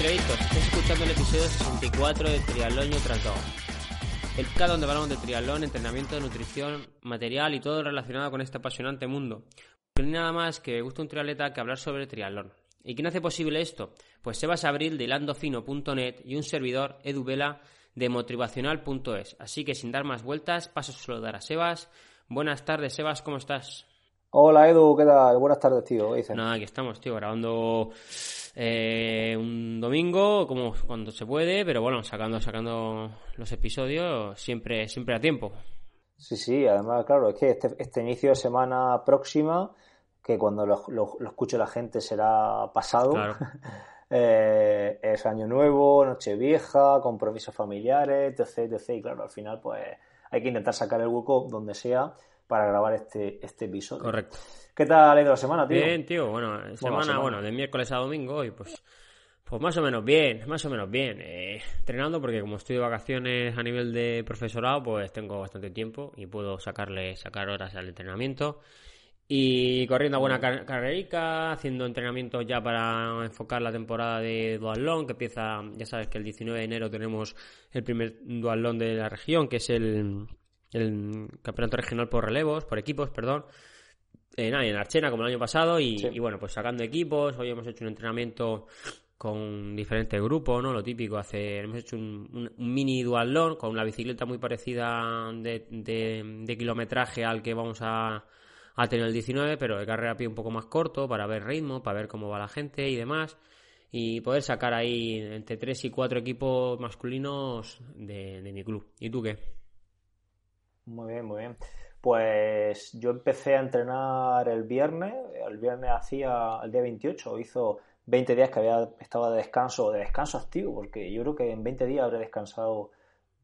Estás escuchando el episodio 64 de y otras El podcast donde hablamos de triatlón, entrenamiento, nutrición, material y todo relacionado con este apasionante mundo. No hay nada más que me gusta un triatleta que hablar sobre triatlón. ¿Y quién hace posible esto? Pues Sebas Abril de hilandofino.net y un servidor, Edu Vela, de motivacional.es. Así que sin dar más vueltas, paso a saludar a Sebas. Buenas tardes, Sebas, ¿cómo estás? Hola Edu, ¿qué tal? Buenas tardes, tío. Nada, aquí estamos, tío, grabando eh, un domingo, como cuando se puede, pero bueno, sacando, sacando los episodios siempre, siempre a tiempo. Sí, sí, además, claro, es que este, este inicio de semana próxima, que cuando lo, escuche la gente será pasado, eh, es año nuevo, noche vieja, compromisos familiares, etc, etc. Y claro, al final, pues hay que intentar sacar el hueco donde sea para grabar este, este episodio. Correcto. ¿Qué tal ha ido la semana, tío? Bien, tío, bueno, semana, bueno, de miércoles a domingo y pues, pues más o menos bien, más o menos bien. Eh, entrenando porque como estoy de vacaciones a nivel de profesorado, pues tengo bastante tiempo y puedo sacarle, sacar horas al entrenamiento. Y corriendo a buena carrerica, haciendo entrenamientos ya para enfocar la temporada de Dualón, que empieza, ya sabes que el 19 de enero tenemos el primer Dualón de la región, que es el, el campeonato regional por relevos, por equipos, perdón. Eh, en Archena, como el año pasado, y, bueno, pues sacando equipos. Hoy hemos hecho un entrenamiento con diferentes grupos, ¿no? Lo típico, hace, hemos hecho un, mini dualón con una bicicleta muy parecida de, de, kilometraje al que vamos a, a, tener el 19, pero de carrera a pie un poco más corto para ver ritmo, para ver cómo va la gente y demás. Y poder sacar ahí entre 3 y 4 equipos masculinos de, de mi club. ¿Y tú qué? Muy bien, muy bien. Pues yo empecé a entrenar el viernes, el viernes hacía el día 28, hizo 20 días que había estaba de descanso, de descanso activo, porque yo creo que en 20 días habré descansado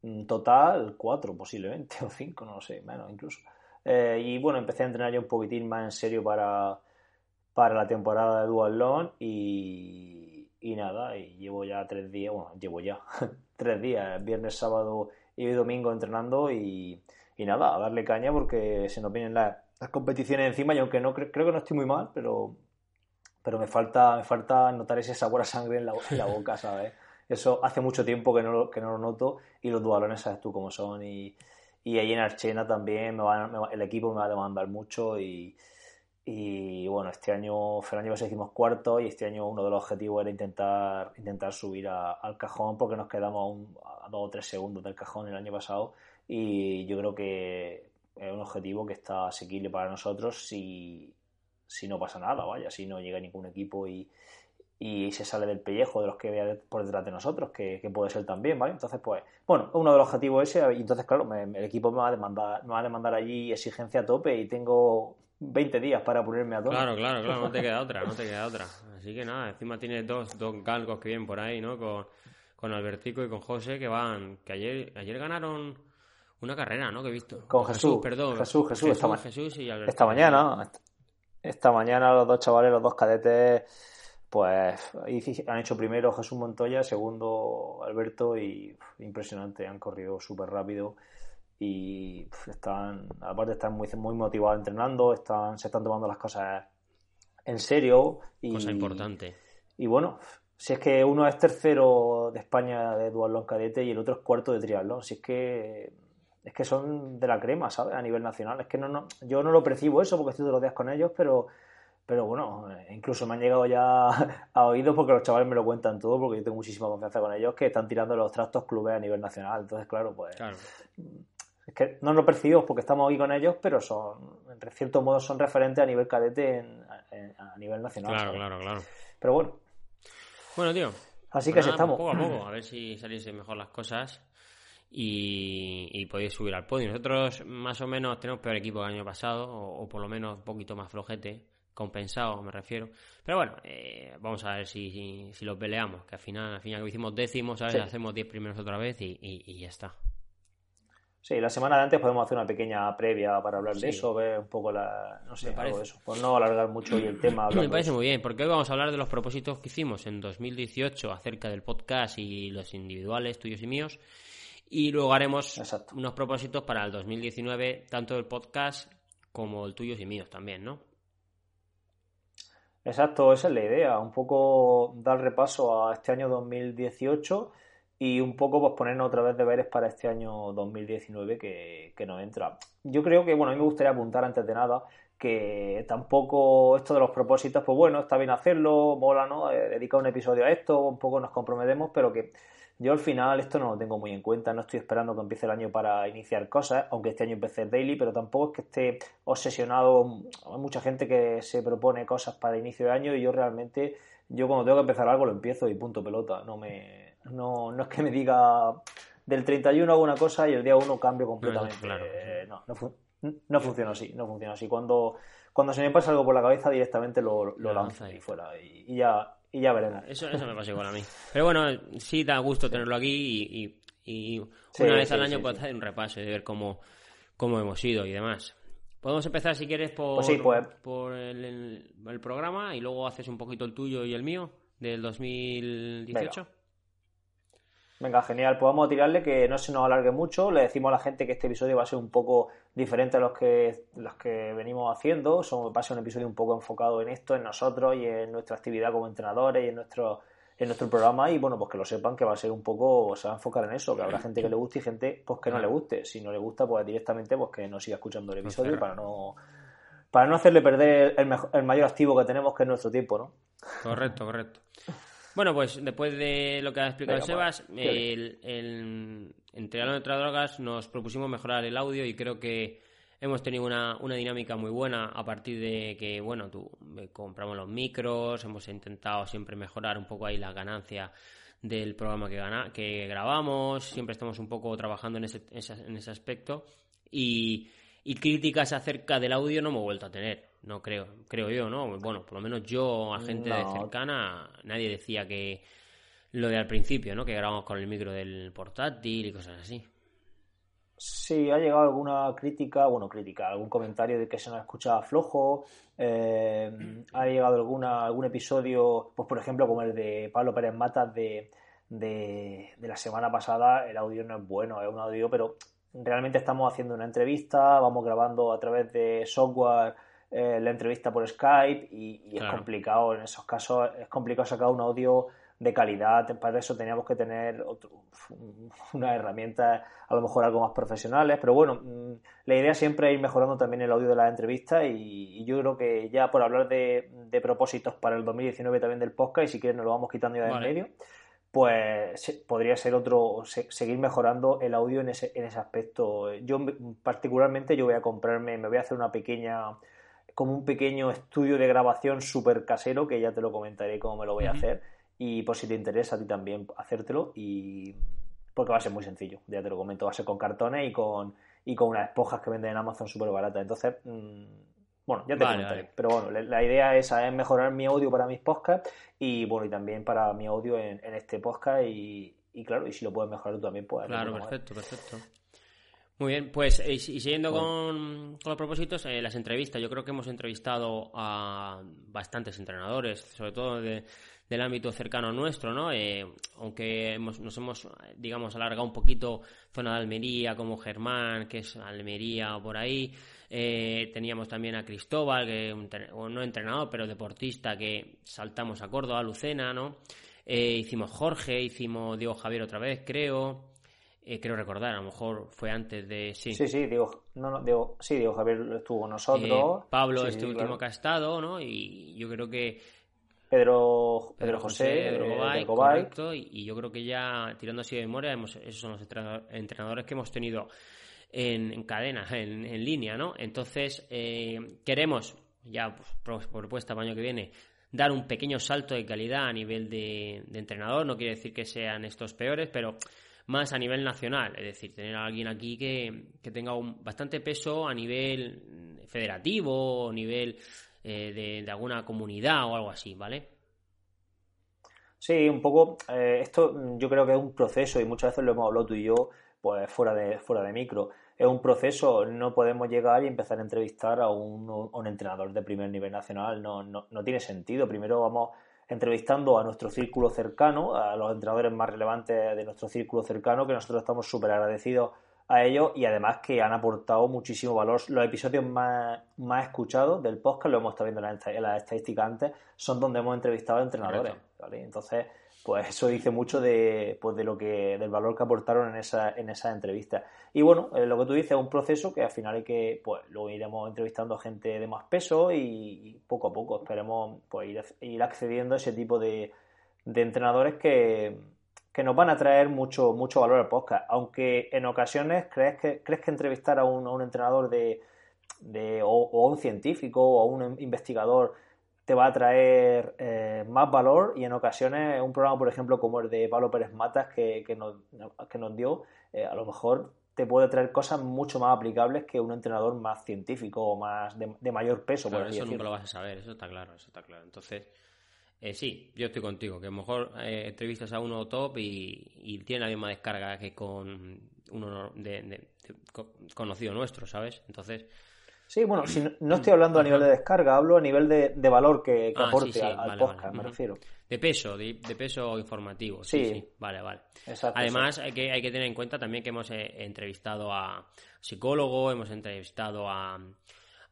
mm, total 4 posiblemente, o 5, no sé, menos incluso. Eh, y bueno, empecé a entrenar ya un poquitín más en serio para, para la temporada de Dual y, y nada, y llevo ya tres días, bueno, llevo ya tres días, viernes, sábado y domingo entrenando y y nada, a darle caña porque se nos vienen las, competiciones encima y aunque no creo que no estoy muy mal, pero, pero me falta, me falta notar ese sabor a sangre en la, en la boca, ¿sabes? Eso hace mucho tiempo que no, que no lo noto y los dualones sabes tú cómo son y, y ahí en Archena también el equipo me va a demandar mucho y, y bueno, este año, el año pasado hicimos cuarto y este año uno de los objetivos era intentar, intentar subir al cajón porque nos quedamos a, a dos o tres segundos del cajón el año pasado y yo creo que es un objetivo que está asequible para nosotros si, si no pasa nada, vaya, si no llega ningún equipo y, y se sale del pellejo de los que vea por detrás de nosotros, que, puede ser también, ¿vale? Entonces, pues, bueno, uno de los objetivos ese, y entonces, claro, el equipo me va a demandar, me va a demandar allí exigencia a tope y tengo 20 días para ponerme a tope. Claro, claro, claro, no te queda otra, no te queda otra. Así que nada, encima tienes dos, dos galgos que vienen por ahí, ¿no? Con, con Albertico y con José, que van, que ayer, ayer ganaron una carrera, ¿no? Que he visto. Con Jesús, perdón. Jesús, Jesús, esta, Jesús y esta mañana. Esta mañana los dos chavales, los dos cadetes, pues han hecho primero Jesús Montoya, segundo Alberto y impresionante, han corrido súper rápido y están, aparte están muy, muy motivados entrenando, están, se están tomando las cosas en serio. Y, Cosa importante. Y bueno, si es que uno es tercero de España de duatlón cadete y el otro es cuarto de triatlón, si es que es que son de la crema, ¿sabes? A nivel nacional. Es que no, no, yo no lo percibo eso porque estoy todos los días con ellos, pero, pero bueno, incluso me han llegado ya a oídos porque los chavales me lo cuentan todo, porque yo tengo muchísima confianza con ellos, que están tirando los tractos clubes a nivel nacional. Entonces, claro, pues... Es que no lo percibimos porque estamos aquí con ellos, pero son, en cierto modo, son referentes a nivel cadete a nivel nacional. Claro, claro, claro. Pero bueno. Bueno, tío. Así que así estamos. Poco a poco, a ver si saliesen mejor las cosas y, podéis subir al podio. Nosotros más o menos tenemos peor equipo que el año pasado, o, por lo menos un poquito más flojete, compensado me refiero. Pero bueno, eh, vamos a ver si, si, los peleamos, que al final, al final que hicimos décimos, ¿sabes? hacemos diez primeros otra vez y, y, ya está. Sí, la semana de antes podemos hacer una pequeña previa para hablar de eso, ver un poco la. No sé, algo de eso. Por no alargar mucho hoy el tema. Me parece muy bien, porque hoy vamos a hablar de los propósitos que hicimos en 2018 acerca del podcast y los individuales, tuyos y míos. Y luego haremos unos propósitos para el 2019, tanto el podcast como el tuyo y míos también, ¿no? Exacto, esa es la idea, un poco dar repaso a este año 2018 y un poco pues ponernos otra vez deberes para este año 2019 que, que nos entra. Yo creo que, bueno, a mí me gustaría apuntar antes de nada que tampoco esto de los propósitos, pues bueno, está bien hacerlo, mola, ¿no? Eh, dedicar un episodio a esto, un poco nos comprometemos, pero que yo al final esto no lo tengo muy en cuenta, no estoy esperando que empiece el año para iniciar cosas, aunque este año empecé el daily, pero tampoco es que esté obsesionado, hay mucha gente que se propone cosas para inicio de año y yo realmente, yo cuando tengo que empezar algo lo empiezo y punto pelota, no me no, no es que me diga del 31 hago una cosa y el día 1 cambio completamente. No, no, funciona así, no funciona así. Cuando, cuando se me pasa algo por la cabeza directamente lo, lo lanzo ahí. fuera. Y, ya, y ya veremos. Eso, eso me pasa igual a mí. Pero bueno, sí da gusto tenerlo aquí y, una vez al año puedo hacer un repaso y ver cómo, cómo hemos ido y demás. Podemos empezar si quieres por, pues pues. por el, el, programa y luego haces un poquito el tuyo y el mío del 2018. Venga, genial. Pues vamos a tirarle que no se nos alargue mucho. Le decimos a la gente que este episodio va a ser un poco diferente a los que, los que venimos haciendo. Son, va a ser un episodio un poco enfocado en esto, en nosotros y en nuestra actividad como entrenadores y en nuestro, en nuestro programa. Y bueno, pues que lo sepan que va a ser un poco, se va a enfocar en eso, que habrá gente que le guste y gente pues que no le guste. Si no le gusta, pues directamente pues que no siga escuchando el episodio para no para no hacerle perder el, el mayor activo que tenemos, que es nuestro tiempo, ¿no? Correcto, correcto. Bueno, pues después de lo que ha explicado Sebas, el, entre la entre drogas nos propusimos mejorar el audio y creo que hemos tenido una, una, dinámica muy buena a partir de que, bueno, tú, eh, compramos los micros, hemos intentado siempre mejorar un poco ahí la ganancia del programa que, gana, que grabamos, siempre estamos un poco trabajando en ese, en ese aspecto y, y críticas acerca del audio no hemos vuelto a tener. No creo, creo yo, ¿no? Bueno, por lo menos yo, a gente de cercana, nadie decía que lo de al principio, ¿no? Que grabamos con el micro del portátil y cosas así. Sí, ha llegado alguna crítica, bueno, crítica, algún comentario de que se nos escuchaba flojo. Eh, ha llegado alguna, algún episodio, pues por ejemplo, como el de Pablo Pérez Matas de, de, de, la semana pasada, el audio no es bueno, es un audio, pero realmente estamos haciendo una entrevista, vamos grabando a través de software eh, la entrevista por Skype y, es complicado en esos casos, es complicado sacar un audio de calidad, para eso teníamos que tener una herramienta a lo mejor algo más profesionales, pero bueno, mm, la idea siempre es ir mejorando también el audio de las entrevistas y, yo creo que ya por hablar de, propósitos para el 2019 también del podcast y si quieres nos lo vamos quitando ya de en medio, pues podría ser otro, seguir mejorando el audio en ese, en ese aspecto. Yo particularmente yo voy a comprarme, me voy a hacer una pequeña como un pequeño estudio de grabación súper casero, que ya te lo comentaré cómo me lo voy a hacer. Y por si te interesa a ti también hacértelo. Y porque va a ser muy sencillo, ya te lo comento, va a ser con cartones y con, y con unas esponjas que venden en Amazon súper baratas. Entonces, mm, bueno, ya te comentaré. Pero bueno, la, idea es, es, mejorar mi audio para mis podcasts y bueno, y también para mi audio en, este podcast y, y, claro, y si lo puedes mejorar tú también, pues... Claro, perfecto, perfecto. Muy bien, pues y, siguiendo con, los propósitos, eh, las entrevistas. Yo creo que hemos entrevistado a bastantes entrenadores, sobre todo del ámbito cercano nuestro, ¿no? Eh, aunque nos hemos, digamos, alargado un poquito zona de Almería, como Germán, que es Almería o por ahí. Eh, teníamos también a Cristóbal, que no entrenador, pero deportista, que saltamos a Córdoba, a Lucena, ¿no? hicimos Jorge, hicimos Diego Javier otra vez, creo. Eh, creo recordar, a lo mejor fue antes de. Sí, sí, sí Diego, no, no, sí, Diego Javier estuvo con nosotros. Eh, Pablo, este último que ha estado, ¿no? Y yo creo que. Pedro, Pedro, José, Pedro Gobay, correcto, y, yo creo que ya tirando así de memoria, hemos, esos son los entrenadores que hemos tenido en, cadena, en, línea, ¿no? Entonces, eh, queremos, ya pues, propuesta para el año que viene, dar un pequeño salto de calidad a nivel de, de entrenador. No quiere decir que sean estos peores, pero más a nivel nacional, es decir, tener a alguien aquí que, tenga un, bastante peso a nivel federativo o nivel eh, de, alguna comunidad o algo así, ¿vale? Sí, un poco, eh, esto yo creo que es un proceso y muchas veces lo hemos hablado tú y yo, pues fuera de, fuera de micro. Es un proceso, no podemos llegar y empezar a entrevistar a un, a un entrenador de primer nivel nacional, no, no, no tiene sentido. Primero vamos entrevistando a nuestro círculo cercano, a los entrenadores más relevantes de nuestro círculo cercano, que nosotros estamos súper agradecidos a ellos y además que han aportado muchísimo valor. Los episodios más, más escuchados del podcast, lo hemos estado viendo en las estadísticas antes, son donde hemos entrevistado a entrenadores. ¿vale? Entonces, pues eso dice mucho de, pues de lo que, del valor que aportaron en esa, en esa entrevista. Y bueno, eh, lo que tú dices es un proceso que al final hay que, pues luego iremos entrevistando gente de más peso y, poco a poco esperemos pues ir, accediendo a ese tipo de, de entrenadores que, que nos van a traer mucho, mucho valor al podcast. Aunque en ocasiones crees que, crees que entrevistar a un, a un entrenador de, de o, a un científico o a un investigador te va a traer eh, más valor y en ocasiones un programa, por ejemplo, como el de Pablo Pérez Matas que, que, nos, que nos dio, eh, a lo mejor te puede traer cosas mucho más aplicables que un entrenador más científico o más de, mayor peso. por eso nunca lo vas a saber, eso está claro, eso está claro. Entonces, eh, sí, yo estoy contigo, que a lo mejor eh, entrevistas a uno top y, tiene la misma descarga que con uno de, conocido nuestro, ¿sabes? Entonces... Sí, bueno, si no, estoy hablando a nivel de descarga, hablo a nivel de, valor que, ah, aporte al, podcast, me refiero. De peso, de, peso informativo, sí, sí, vale, vale. Además, Hay, que, hay que tener en cuenta también que hemos eh, entrevistado a psicólogo, hemos entrevistado a,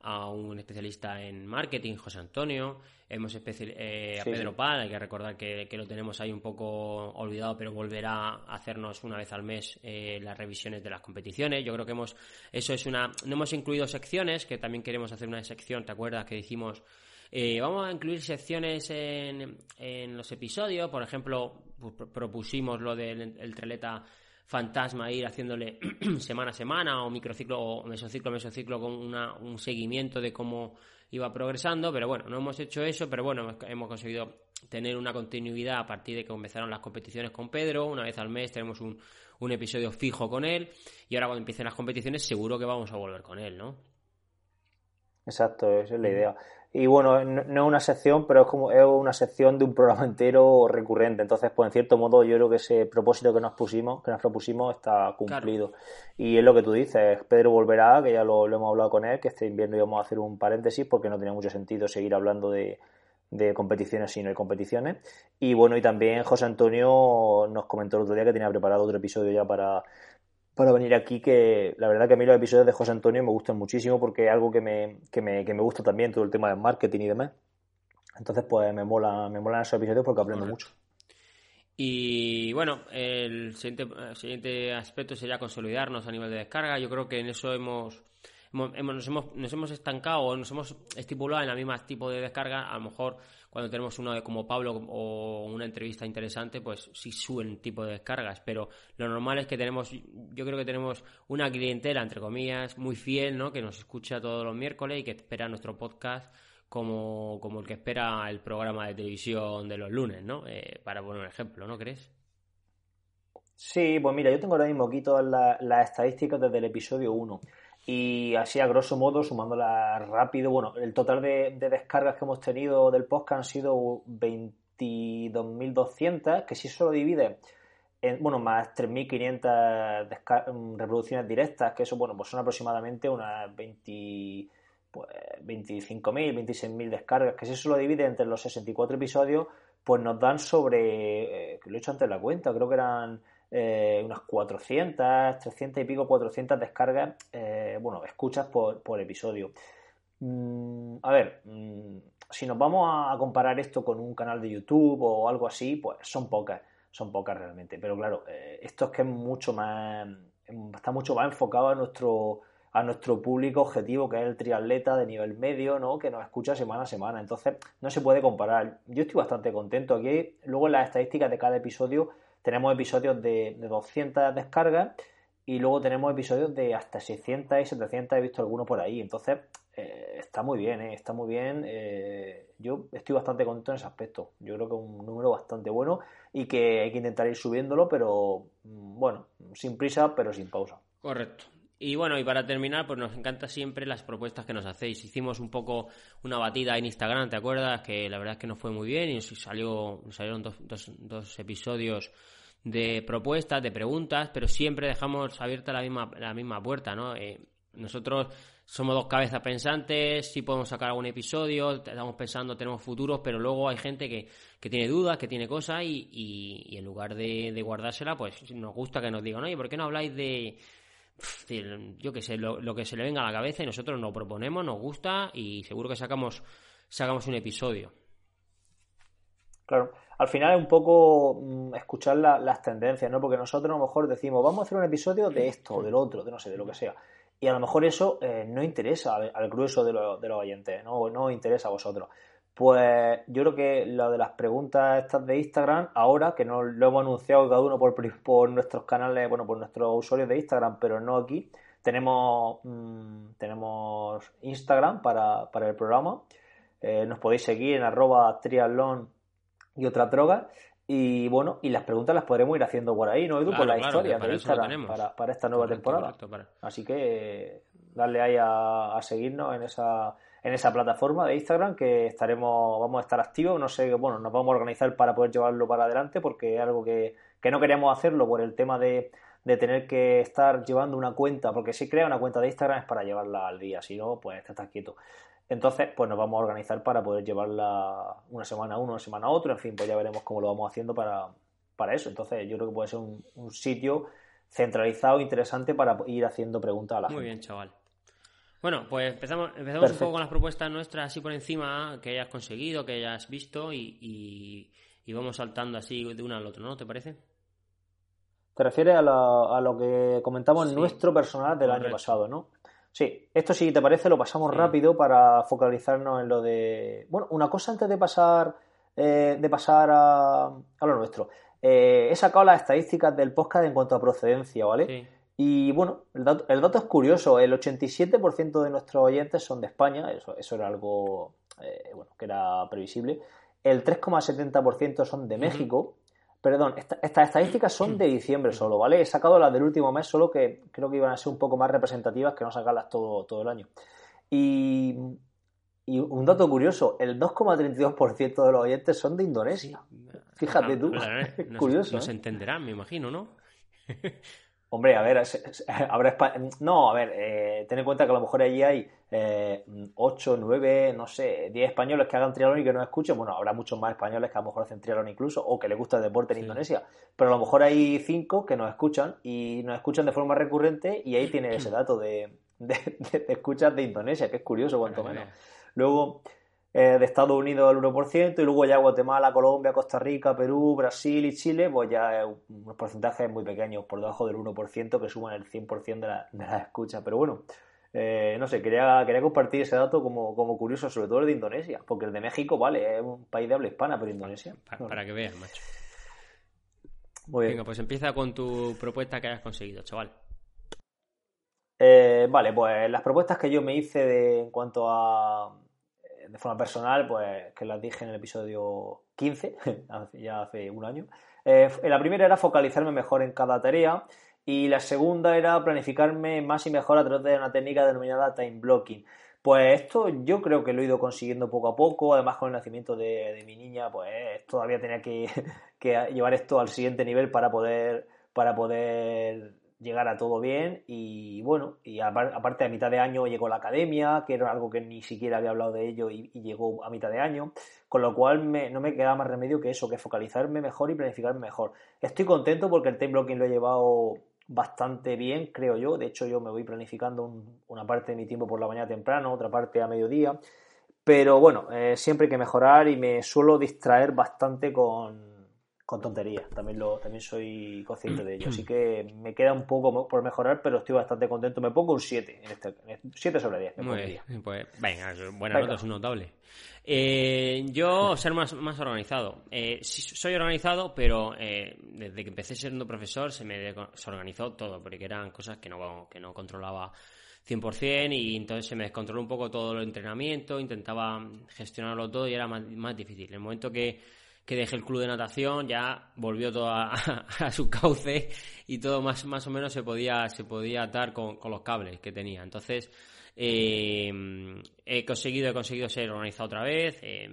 a un especialista en marketing, José Antonio, hemos eh, a Pedro Pal, hay que recordar que, lo tenemos ahí un poco olvidado, pero volverá a hacernos una vez al mes eh, las revisiones de las competiciones. Yo creo que hemos, eso es una, no hemos incluido secciones, que también queremos hacer una sección, ¿te acuerdas que dijimos? Eh, vamos a incluir secciones en, en los episodios, por ejemplo, pues, propusimos lo del el treleta fantasma ir haciéndole semana a semana o microciclo o mesociclo mesociclo con una, un seguimiento de cómo iba progresando, pero bueno, no hemos hecho eso, pero bueno, hemos conseguido tener una continuidad a partir de que comenzaron las competiciones con Pedro, una vez al mes tenemos un, un episodio fijo con él y ahora cuando empiecen las competiciones seguro que vamos a volver con él, ¿no? Exacto, esa es la idea. Y bueno, no, es una sección, pero es como es una sección de un programa entero recurrente. Entonces, pues en cierto modo, yo creo que ese propósito que nos pusimos, que nos propusimos, está cumplido. Y es lo que tú dices, Pedro volverá, que ya lo, hemos hablado con él, que este invierno íbamos a hacer un paréntesis porque no tenía mucho sentido seguir hablando de, de competiciones si no hay competiciones. Y bueno, y también José Antonio nos comentó el otro día que tenía preparado otro episodio ya para para venir aquí, que la verdad que a mí los episodios de José Antonio me gustan muchísimo porque es algo que me, que me, que me gusta también, todo el tema del marketing y demás. Entonces, pues me mola, me molan esos episodios porque aprendo mucho. Y bueno, el siguiente, siguiente aspecto sería consolidarnos a nivel de descarga. Yo creo que en eso hemos, nos, hemos, nos hemos estancado o nos hemos estipulado en la misma tipo de descarga. A lo mejor cuando tenemos uno de como Pablo o una entrevista interesante, pues sí suben tipo de descargas, pero lo normal es que tenemos, yo creo que tenemos una clientela, entre comillas, muy fiel, ¿no? Que nos escucha todos los miércoles y que espera nuestro podcast como, como el que espera el programa de televisión de los lunes, ¿no? Eh, para poner un ejemplo, ¿no crees? Sí, pues mira, yo tengo ahora mismo aquí todas las estadísticas desde el episodio 1. Y así, a grosso modo, sumándola rápido, bueno, el total de, descargas que hemos tenido del podcast han sido 22.200, que si eso lo divide en, bueno, más 3.500 mm, reproducciones directas, que eso, bueno, pues son aproximadamente unas 20, pues, 25.000, 26.000 descargas, que si eso lo divide entre los 64 episodios, pues nos dan sobre, eh, lo he hecho antes la cuenta, creo que eran eh, unas 400, 300 y pico, 400 descargas, eh, bueno, escuchas por, episodio. Mm, a ver, mm, si nos vamos a comparar esto con un canal de YouTube o algo así, pues son pocas, son pocas realmente. Pero claro, eh, esto es que es mucho más, está mucho más enfocado a nuestro a nuestro público objetivo, que es el triatleta de nivel medio, ¿no? Que nos escucha semana a semana. Entonces, no se puede comparar. Yo estoy bastante contento. Aquí, luego en las estadísticas de cada episodio, tenemos episodios de, 200 descargas y luego tenemos episodios de hasta 600 y 700, he visto algunos por ahí. Entonces, eh, está muy bien, eh, está muy bien. Eh, yo estoy bastante contento en ese aspecto. Yo creo que es un número bastante bueno y que hay que intentar ir subiéndolo, pero mm, bueno, sin prisa, pero sin pausa. Correcto. Y bueno, y para terminar, pues nos encanta siempre las propuestas que nos hacéis. Hicimos un poco una batida en Instagram, ¿te acuerdas? Que la verdad es que nos fue muy bien y salió, salieron dos, dos, episodios de propuestas, de preguntas, pero siempre dejamos abierta la misma, la misma puerta, ¿no? Eh, nosotros somos dos cabezas pensantes, sí podemos sacar algún episodio, estamos pensando, tenemos futuros, pero luego hay gente que, que tiene dudas, que tiene cosas y, y, en lugar de, de, guardársela, pues nos gusta que nos digan, oye, ¿por qué no habláis de yo qué sé, lo, que se le venga a la cabeza y nosotros nos proponemos, nos gusta y seguro que sacamos, sacamos un episodio. Claro, al final es un poco mm, escuchar las tendencias, ¿no? Porque nosotros a lo mejor decimos, vamos a hacer un episodio de esto, o del otro, de no sé, de lo que sea. Y a lo mejor eso eh, no interesa al, grueso de, de, los oyentes, ¿no? No interesa a vosotros. Pues yo creo que lo de las preguntas estas de Instagram, ahora que no lo hemos anunciado cada uno por, por nuestros canales, bueno, por nuestros usuarios de Instagram, pero no aquí, tenemos, mm, tenemos Instagram para, para el programa. Eh, nos podéis seguir en arroba triatlón y otras drogas. Y bueno, y las preguntas las podremos ir haciendo por ahí, ¿no, Edu? por la historia de Instagram para, para, esta nueva temporada. Así que darle ahí a seguirnos en esa en esa plataforma de Instagram que estaremos, vamos a estar activos, no sé, bueno, nos vamos a organizar para poder llevarlo para adelante porque es algo que, no queríamos hacerlo por el tema de, tener que estar llevando una cuenta, porque si crea una cuenta de Instagram es para llevarla al día, si no, pues te estás quieto. Entonces, pues nos vamos a organizar para poder llevarla una semana a uno, una semana a otro, en fin, pues ya veremos cómo lo vamos haciendo para, para eso. Entonces, yo creo que puede ser un, un sitio centralizado, interesante para ir haciendo preguntas a la gente. Muy bien, chaval. Bueno, pues empezamos, empezamos un poco con las propuestas nuestras así por encima, que hayas conseguido, que hayas visto y, vamos saltando así de uno al otro, ¿no? ¿Te parece? Te refieres a, lo que comentamos en nuestro personal del año pasado, ¿no? Sí, esto si te parece lo pasamos rápido para focalizarnos en lo de... Bueno, una cosa antes de pasar, eh, de pasar a, lo nuestro. Eh, he sacado las estadísticas del podcast en cuanto a procedencia, ¿vale? Sí. Y bueno, el dato, el dato es curioso, el 87% de nuestros oyentes son de España, eso, eso era algo eh, bueno, que era previsible, el 3,70% son de México, perdón, estas estadísticas son de diciembre solo, ¿vale? He sacado las del último mes, solo que creo que iban a ser un poco más representativas que no sacarlas todo, todo el año. Y, y un dato curioso, el 2,32% de los oyentes son de Indonesia. Fíjate tú, curioso. No se ¿eh? entenderán, me imagino, ¿no? Hombre, a ver, habrá no, a ver, eh, ten en cuenta que a lo mejor allí hay eh, 8, 9, no sé, 10 españoles que hagan triatlón y que no escuchen. Bueno, habrá muchos más españoles que a lo mejor hacen triatlón incluso o que les gusta el deporte en Indonesia. Pero a lo mejor hay 5 que nos escuchan y nos escuchan de forma recurrente y ahí tiene ese dato de, de, de escuchas de Indonesia, que es curioso cuanto menos. Luego, eh, de Estados Unidos el 1%, y luego ya Guatemala, Colombia, Costa Rica, Perú, Brasil y Chile, pues ya unos porcentajes muy pequeños, por debajo del 1%, que suman el 100% de la, de la escucha. Pero bueno, eh, no sé, quería, quería compartir ese dato como, como curioso, sobre todo el de Indonesia, porque el de México, vale, es un país de habla hispana, pero Indonesia. Para, que veas, macho. Muy bien. Venga, pues empieza con tu propuesta que hayas conseguido, chaval. Eh, vale, pues las propuestas que yo me hice de, en cuanto a de forma personal, pues que las dije en el episodio 15, ya hace un año. Eh, la primera era focalizarme mejor en cada tarea y la segunda era planificarme más y mejor a través de una técnica denominada time blocking. Pues esto yo creo que lo he ido consiguiendo poco a poco, además con el nacimiento de, mi niña, pues todavía tenía que, que, llevar esto al siguiente nivel para poder, para poder llegar a todo bien y bueno, y aparte a mitad de año llegó la academia, que era algo que ni siquiera había hablado de ello y, llegó a mitad de año, con lo cual no me queda más remedio que eso, que focalizarme mejor y planificarme mejor. Estoy contento porque el time blocking lo he llevado bastante bien, creo yo, de hecho yo me voy planificando una parte de mi tiempo por la mañana temprano, otra parte a mediodía, pero bueno, eh, siempre hay que mejorar y me suelo distraer bastante con con tonterías, también lo también soy consciente de ello. Así que me queda un poco por mejorar, pero estoy bastante contento. Me pongo un 7, en este, 7 sobre 10. Muy bien, pues venga, buena nota, es un notable. Eh, yo ser más, más organizado. Eh, soy organizado, pero eh, desde que empecé siendo profesor se me desorganizó todo, porque eran cosas que no, que no controlaba 100% y entonces se me descontroló un poco todo el entrenamiento, intentaba gestionarlo todo y era más, más difícil. En el momento que que dejé el club de natación, ya volvió todo a, su cauce y todo más, más o menos se podía, se podía atar con, los cables que tenía. Entonces, eh, he conseguido, he conseguido ser organizado otra vez. Eh,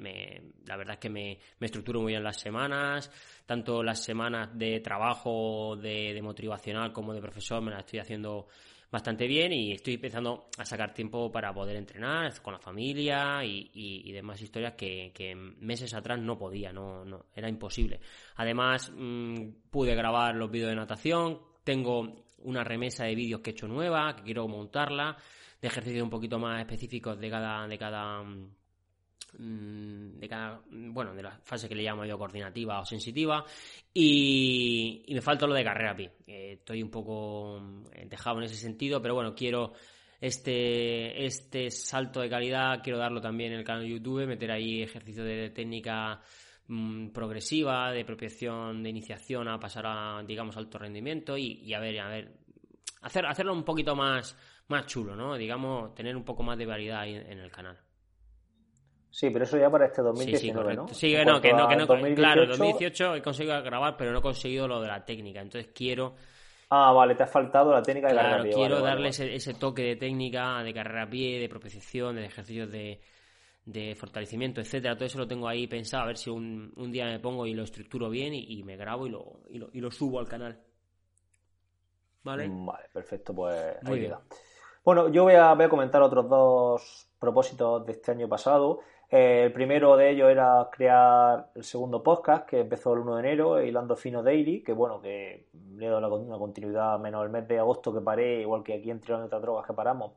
la verdad es que me, me, estructuro muy bien las semanas, tanto las semanas de trabajo, de, de motivacional como de profesor, me las estoy haciendo bastante bien y estoy empezando a sacar tiempo para poder entrenar con la familia y, demás historias que, meses atrás no podía, no, no era imposible. Además, mm, pude grabar los vídeos de natación, tengo una remesa de vídeos que he hecho nueva, que quiero montarla, de ejercicios un poquito más específicos de cada, de cada mm, de cada, bueno, de la fase que le llamo yo coordinativa o sensitiva y, me falta lo de carrera pi. estoy un poco mm, dejado en ese sentido, pero bueno, quiero este, este salto de calidad, quiero darlo también en el canal de YouTube, meter ahí ejercicios de técnica mm, progresiva, de propiciación de iniciación a pasar a, digamos, alto rendimiento y, a ver, a ver, hacer, hacerlo un poquito más más chulo, ¿no? Digamos, tener un poco más de variedad en, el canal. Sí, pero eso ya para este 2019, sí, ¿no? Sí, no, que no, que no, 2018... claro, 2018 he conseguido grabar, pero no he conseguido lo de la técnica, entonces quiero... Ah, vale, te ha faltado la técnica de carrera a pie. quiero darle ese, toque de técnica, de carrera a pie, de propiciación, de ejercicios de, fortalecimiento, etcétera. Todo eso lo tengo ahí pensado, a ver si un, día me pongo y lo estructuro bien y, me grabo y lo, y lo, subo al canal. ¿Vale? Vale, perfecto, pues Muy bien. Bueno, yo voy a, comentar otros dos propósitos de este año pasado. Eh, el primero de ellos era crear el segundo podcast que empezó el 1 de enero, Hilando Fino Daily, que bueno, que le he dado una continuidad menos el mes de agosto que paré, igual que aquí en otras drogas que paramos,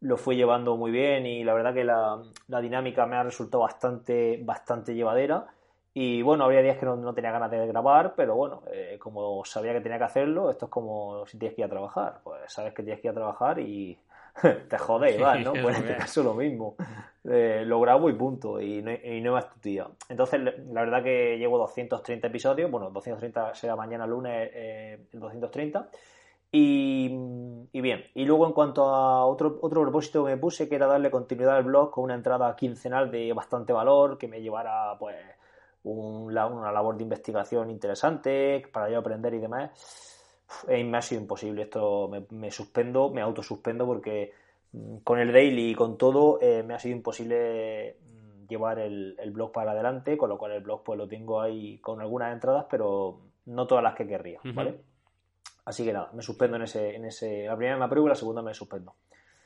lo fui llevando muy bien y la verdad que la, dinámica me ha resultado bastante, bastante llevadera. Y bueno, habría días que no, tenía ganas de grabar, pero bueno, eh, como sabía que tenía que hacerlo, esto es como si tienes que ir a trabajar. Pues sabes que tienes que ir a trabajar y te jodéis, ¿no? Pues en este caso lo mismo. Eh, lo grabo y punto, y no, y no más tu tía. Entonces, la verdad que llevo 230 episodios, bueno, 230 será mañana lunes eh, el 230. Y, y, bien, y luego en cuanto a otro, otro propósito que me puse, que era darle continuidad al blog con una entrada quincenal de bastante valor, que me llevara pues una labor de investigación interesante para yo aprender y demás, me ha sido imposible. Esto me, suspendo, me autosuspendo porque mm, con el daily y con todo eh, me ha sido imposible mm, llevar el, blog para adelante, con lo cual el blog pues lo tengo ahí con algunas entradas, pero no todas las que querría, ¿vale? Así que nada, me suspendo en ese, en ese, la primera me apruebo y la segunda me suspendo.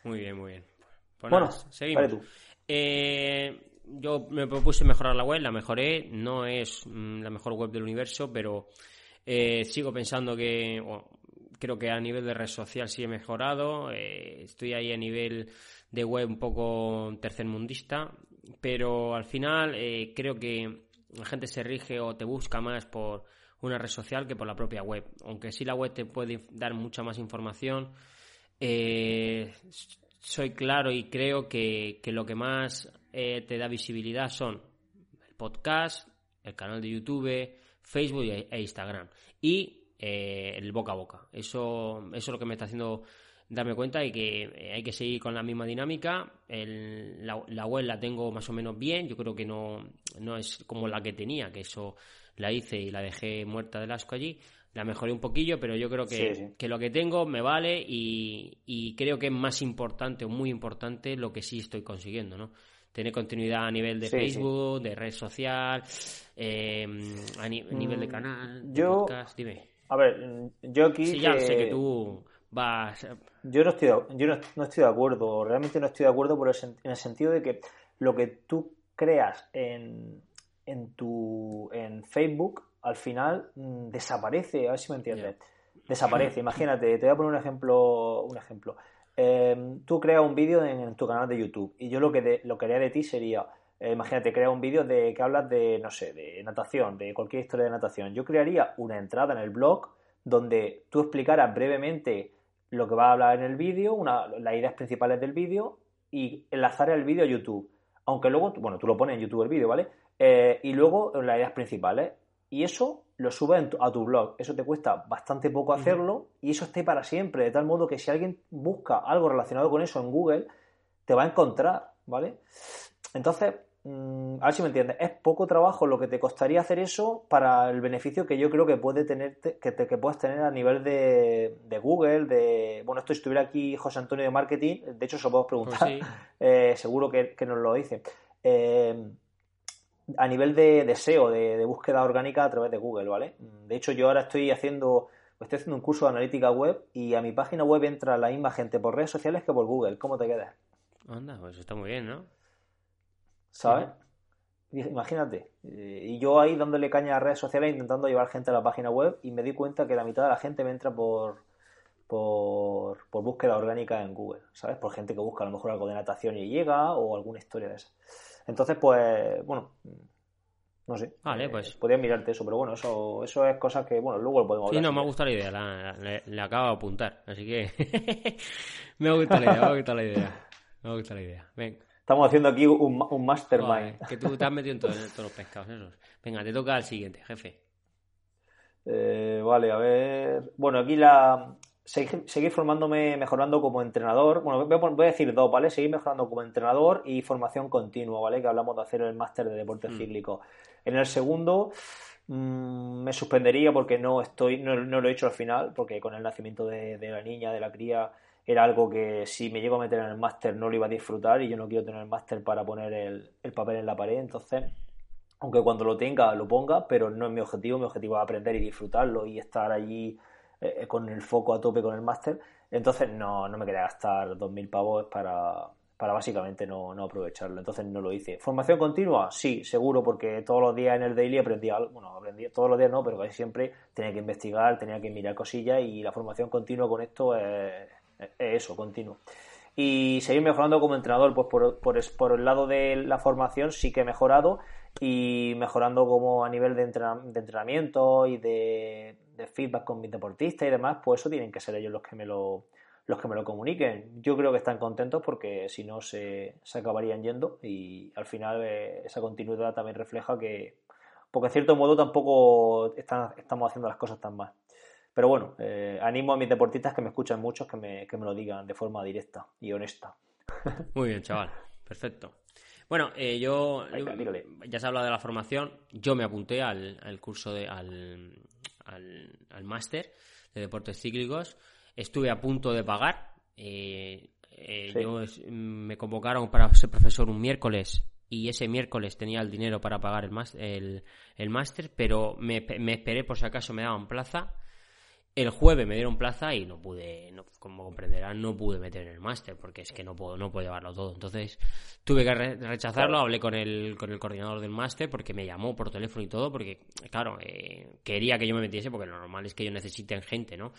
Muy bien, muy bien. Pues bueno, seguimos. tú. Eh, yo me propuse mejorar la web, la mejoré, no es mm, la mejor web del universo, pero eh, sigo pensando que creo que a nivel de red social sí he mejorado, eh, estoy ahí a nivel de web un poco tercermundista, pero al final eh, creo que la gente se rige o te busca más por una red social que por la propia web, aunque sí la web te puede dar mucha más información. soy claro y creo que, que lo que más eh, te da visibilidad son el podcast, el canal de YouTube, Facebook e Instagram. Y eh, el boca a boca. Eso, eso es lo que me está haciendo darme cuenta de que eh, hay que seguir con la misma dinámica. la, web la tengo más o menos bien. Yo creo que no, no es como la que tenía, que eso la hice y la dejé muerta de asco allí. La mejoré un poquillo, pero yo creo que, que lo que tengo me vale y, y, creo que es más importante o muy importante lo que sí estoy consiguiendo, ¿no? Tener continuidad a nivel de Facebook, de red social, em, a, nivel de mm, canal, yo, podcast, dime. A ver, yo aquí... Sí, ya sé que tú vas... Yo no estoy, yo no, estoy de acuerdo, realmente no estoy de acuerdo por en el sentido de que lo que tú creas en, en tu en Facebook al final mm, desaparece, a ver si me entiendes. Desaparece, imagínate, te voy a poner un ejemplo, un ejemplo. Em, tú creas un vídeo en, tu canal de YouTube y yo lo que, lo que haría de ti sería, eh, imagínate, crea un vídeo de que hablas de, no sé, de natación, de cualquier historia de natación. Yo crearía una entrada en el blog donde tú explicaras brevemente lo que va a hablar en el vídeo, las ideas principales del vídeo y enlazar el vídeo a YouTube. Aunque luego, bueno, tú lo pones en YouTube el vídeo, ¿vale? Eh, y luego las ideas principales. Y eso lo subes a tu blog. Eso te cuesta bastante poco hacerlo y eso esté para siempre, de tal modo que si alguien busca algo relacionado con eso en Google, te va a encontrar, ¿vale? Entonces, mm, a ver si me entiendes, es poco trabajo lo que te costaría hacer eso para el beneficio que yo creo que puede tener, que, te, que puedas tener a nivel de, Google, de, bueno, esto estuviera aquí José Antonio de Marketing, de hecho se lo preguntar, pues eh, seguro que, que, nos lo dice. Eh, a nivel de, deseo de, búsqueda orgánica a través de Google, ¿vale? De hecho, yo ahora estoy haciendo, estoy haciendo un curso de analítica web y a mi página web entra la misma gente por redes sociales que por Google. ¿Cómo te quedas? Anda, pues está muy bien, ¿no? ¿Sabes? Imagínate. Eh, y yo ahí dándole caña a redes sociales intentando llevar gente a la página web y me di cuenta que la mitad de la gente me entra por, por, por búsqueda orgánica en Google, ¿sabes? Por gente que busca a lo mejor algo de natación y llega o alguna historia de esa. Entonces, pues, bueno, no sé. Vale, eh, pues. Podrías mirarte eso, pero bueno, eso, eso es cosas que, bueno, luego lo podemos hablar. Sí, no, me ha gustado la idea, le, acabo de apuntar, así que me ha gustado la idea, me ha gustado la idea. Me ha gustado la idea. Ven. Estamos haciendo aquí un, un mastermind. que tú te has metido en, todos los pescados esos. Venga, te toca al siguiente, jefe. Eh, vale, a ver. Bueno, aquí la. Seguir, formándome, mejorando como entrenador. Bueno, voy a decir dos, ¿vale? Seguir mejorando como entrenador y formación continua, ¿vale? Que hablamos de hacer el máster de deporte mm. cíclico. En el segundo mm, me suspendería porque no estoy, no, lo he hecho al final, porque con el nacimiento de, la niña, de la cría, era algo que si me llego a meter en el máster no lo iba a disfrutar y yo no quiero tener el máster para poner el, el papel en la pared. Entonces, aunque cuando lo tenga lo ponga, pero no es mi objetivo, mi objetivo es aprender y disfrutarlo y estar allí eh, con el foco a tope con el máster. Entonces no, no me quería gastar 2.000 pavos para, para básicamente no, no, aprovecharlo. Entonces no lo hice. ¿Formación continua? Sí, seguro, porque todos los días en el daily aprendí algo. Bueno, aprendí todos los días no, pero casi siempre tenía que investigar, tenía que mirar cosillas y la formación continua con esto es, eso, continuo. Y seguir mejorando como entrenador, pues por, por, por el lado de la formación sí que he mejorado y mejorando como a nivel de, entrenamiento y de, feedback con mis deportistas y demás, pues eso tienen que ser ellos los que me lo los que me lo comuniquen. Yo creo que están contentos porque si no se, acabarían yendo y al final eh, esa continuidad también refleja que, porque en cierto modo tampoco están, estamos haciendo las cosas tan mal. Pero bueno, eh, animo a mis deportistas que me escuchan muchos que me, que me lo digan de forma directa y honesta. Muy bien, chaval. Perfecto. Bueno, eh, yo, ya se ha hablado de la formación, yo me apunté al, curso de al, al, máster de deportes cíclicos, estuve a punto de pagar, eh, eh, yo me convocaron para ser profesor un miércoles y ese miércoles tenía el dinero para pagar el máster, el, el máster pero me, me esperé por si acaso me daban plaza el jueves me dieron plaza y no pude, como comprenderán, no pude meter en el máster porque es que no puedo, no puedo llevarlo todo. Entonces tuve que rechazarlo, hablé con el, con el coordinador del máster porque me llamó por teléfono y todo porque, claro, eh, quería que yo me metiese porque lo normal es que ellos necesiten gente, ¿no?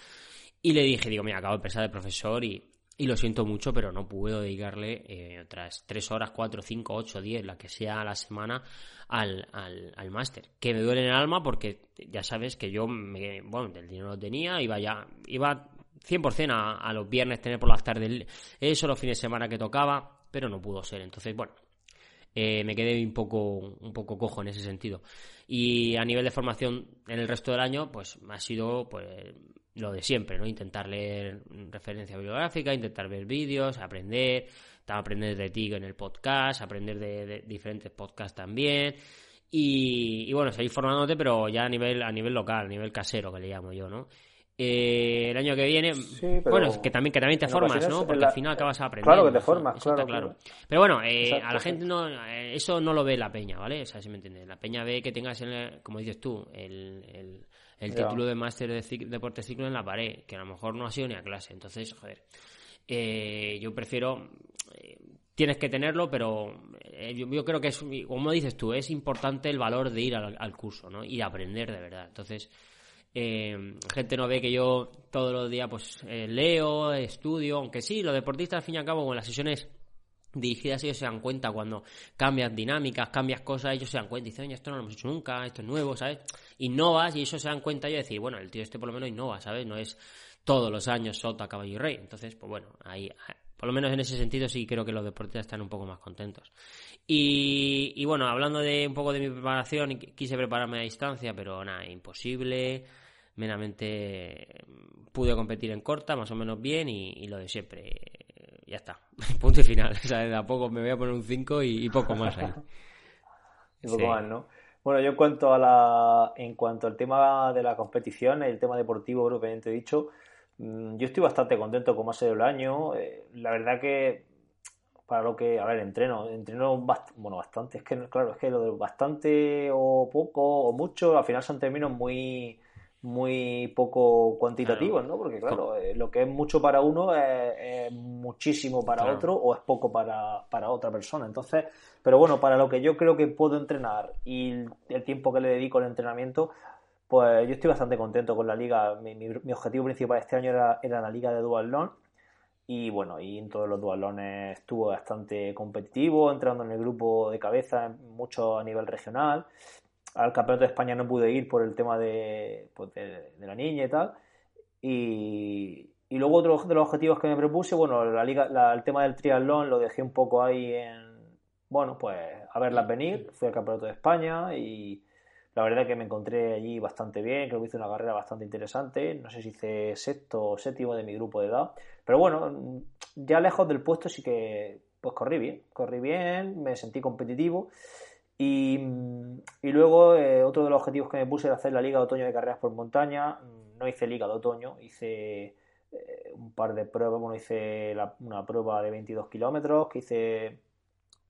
Y le dije, digo, mira, acabo de empezar de profesor y, y lo siento mucho, pero no puedo dedicarle eh, otras tres horas, cuatro, cinco, ocho, diez, la que sea a la semana al, al, al máster. Que me duele en el alma porque ya sabes que yo, me, bueno, del dinero lo tenía, iba ya, iba 100% a, a los viernes tener por las tardes eso, los fines de semana que tocaba, pero no pudo ser. Entonces, bueno, eh, me quedé un poco, un poco cojo en ese sentido. Y a nivel de formación en el resto del año, pues ha sido pues lo de siempre, ¿no? Intentar leer referencia bibliográfica, intentar ver vídeos, aprender, aprender de ti en el podcast, aprender de, diferentes podcasts también. Y, bueno, seguir formándote, pero ya a nivel, a nivel local, a nivel casero, que le llamo yo, ¿no? Eh, el año que viene, bueno, que también, que también te formas, ¿no? Porque al final acabas aprendiendo. Claro que te formas, claro, claro. Pero bueno, eh, a la gente no, eh, eso no lo ve la peña, ¿vale? O sea, si me entiendes. La peña ve que tengas, como dices tú, el el título de máster de deporte ciclo en la pared, que a lo mejor no ha sido ni a clase. Entonces, joder, eh, yo prefiero. Eh, tienes que tenerlo, pero eh, yo, creo que es, como dices tú, es importante el valor de ir al, curso, ¿no? Y aprender de verdad. Entonces, gente no ve que yo todos los días pues leo, estudio, aunque sí, los deportistas al fin y al cabo con las sesiones dirigidas ellos se dan cuenta cuando cambias dinámicas, cambias cosas, ellos se dan cuenta y dicen, oye, esto no lo hemos hecho nunca, esto es nuevo, ¿sabes? Innovas y ellos se dan cuenta y decir, bueno, el tío este por lo menos innova, ¿sabes? No es todos los años sota, caballo y rey. Entonces, pues bueno, ahí, por lo menos en ese sentido sí creo que los deportistas están un poco más contentos. Y, y bueno, hablando de un poco de mi preparación, quise prepararme a distancia, pero nada, imposible meramente pude competir en corta, más o menos bien, y lo de siempre ya está. Punto y final. O sea, de a poco me voy a poner un 5 y, poco más ahí. y poco más, ¿no? Bueno, yo en cuanto a la, en cuanto al tema de la competición, el tema deportivo propiamente dicho, mm, yo estoy bastante contento con más el año. Eh, la verdad que para lo que, a ver, entreno, entreno bueno, bastante, es que claro, es que lo de bastante o poco o mucho, al final son términos muy muy poco cuantitativos, ¿no? Porque claro, eh, lo que es mucho para uno es, muchísimo para otro o es poco para, para, otra persona. Entonces, pero bueno, para lo que yo creo que puedo entrenar y el tiempo que le dedico al entrenamiento, pues yo estoy bastante contento con la liga. Mi, objetivo principal este año era, era la liga de dualón y bueno, y en todos los dualones estuvo bastante competitivo, entrando en el grupo de cabeza, mucho a nivel regional. Al campeonato de España no pude ir por el tema de, pues de, la niña y tal. Y, y, luego otro de los objetivos que me propuse, bueno, la liga, el tema del triatlón lo dejé un poco ahí en, bueno, pues a verlas venir. Fui al campeonato de España y la verdad que me encontré allí bastante bien, creo que hice una carrera bastante interesante, no sé si hice sexto o séptimo de mi grupo de edad, pero bueno, ya lejos del puesto sí que pues corrí bien, corrí bien, me sentí competitivo y, luego eh, otro de los objetivos que me puse era hacer la liga de otoño de carreras por montaña, no hice liga de otoño, hice eh, un par de pruebas, bueno, hice una prueba de 22 kilómetros, que hice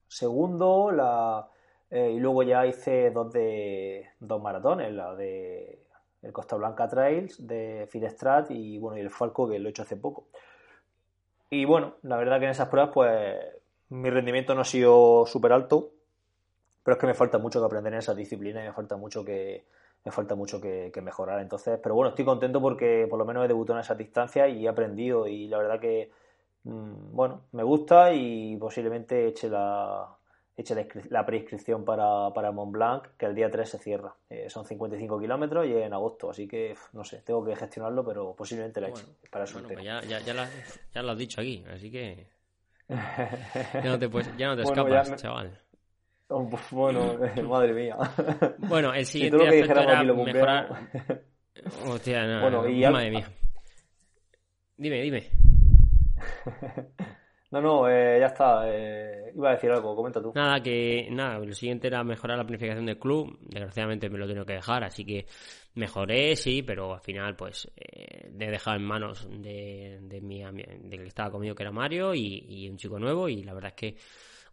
segundo, la eh, y luego ya hice dos de dos maratones, la de el Costa Blanca Trails, de Finestrat y bueno, y el Falco que lo he hecho hace poco. Y bueno, la verdad que en esas pruebas pues mi rendimiento no ha sido súper alto, pero es que me falta mucho que aprender en esa disciplina y me falta mucho que me falta mucho que, mejorar. Entonces, pero bueno, estoy contento porque por lo menos he debutado en esa distancia y he aprendido y la verdad que mm, bueno, me gusta y posiblemente eche la, hecha la preinscripción para, para Mont Blanc, que el día 3 se cierra. Eh, son 55 kilómetros y en agosto, así que no sé, tengo que gestionarlo, pero posiblemente la hecho para bueno, pues ya, ya, ya, lo has dicho aquí, así que ya no te, puedes, ya no te escapas, chaval. Oh, bueno, madre mía. Bueno, el siguiente aspecto era mejorar... Hostia, no, bueno, y madre mía. Dime, dime. No, no, eh, ya está. Eh, iba a decir algo, comenta tú. Nada, que nada, lo siguiente era mejorar la planificación del club. Desgraciadamente me lo tengo que dejar, así que mejoré, sí, pero al final, pues, eh, he dejado en manos de, de mi de que estaba conmigo, que era Mario, y, un chico nuevo, y la verdad es que,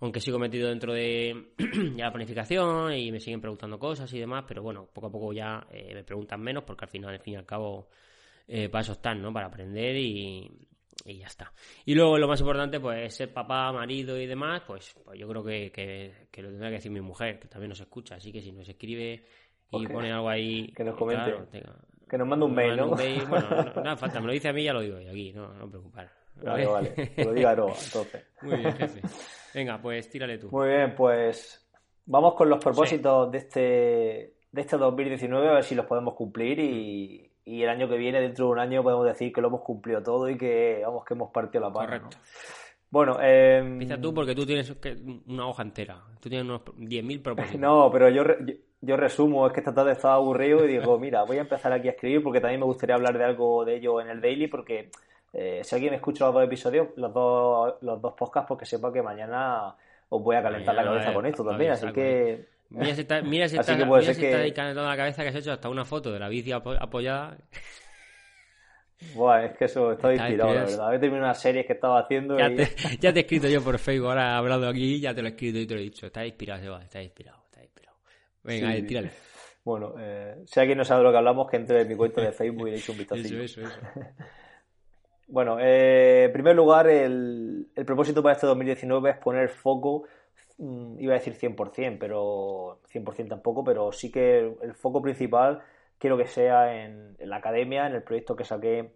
aunque sigo metido dentro de ya la planificación y me siguen preguntando cosas y demás, pero bueno, poco a poco ya me preguntan menos, porque al final, al fin y al cabo, para eso están, ¿no? Para aprender y, y ya está. Y luego lo más importante, pues ser papá, marido y demás, pues, pues yo creo que, que, lo tendrá que decir mi mujer, que también nos escucha, así que si nos escribe y pone algo ahí... Que nos comente. que nos mande un mail, ¿no? bueno, no, nada falta, me lo dice a mí ya lo digo yo aquí, no, no preocupar. Vale, vale, que lo diga Aroa, entonces. Muy bien, jefe. Venga, pues tírale tú. Muy bien, pues vamos con los propósitos de este de este 2019, a ver si los podemos cumplir y, y el año que viene, dentro de un año, podemos decir que lo hemos cumplido todo y que, vamos, que hemos partido la paz. Bueno, eh... Empieza tú porque tú tienes una hoja entera. Tú tienes unos 10.000 propósitos. no, pero yo, yo, resumo, es que esta tarde estaba aburrido y digo, mira, voy a empezar aquí a escribir porque también me gustaría hablar de algo de ello en el daily porque eh, si alguien escucha los dos episodios, los dos, los dos podcasts, porque sepa que mañana os voy a calentar la cabeza con esto también, así que... Mira si está, mira si está, mira si está dedicando la cabeza que has hecho hasta una foto de la bici apoyada. Buah, es que eso está inspirado, la verdad. He terminado una serie que estaba haciendo. Ya, te, ya te he escrito yo por Facebook, ahora he hablado aquí, ya te lo he escrito y te lo he dicho. Está inspirado, Seba, está inspirado, está inspirado. Venga, tírale. Bueno, eh, si alguien no sabe de lo que hablamos, que entre en mi cuenta de Facebook y le eche un vistazo. Eso, eso, eso. Bueno, eh, en primer lugar, el, el propósito para este 2019 es poner foco Mm, iba a decir 100%, pero 100% tampoco, pero sí que el foco principal quiero que sea en, la academia, en el proyecto que saqué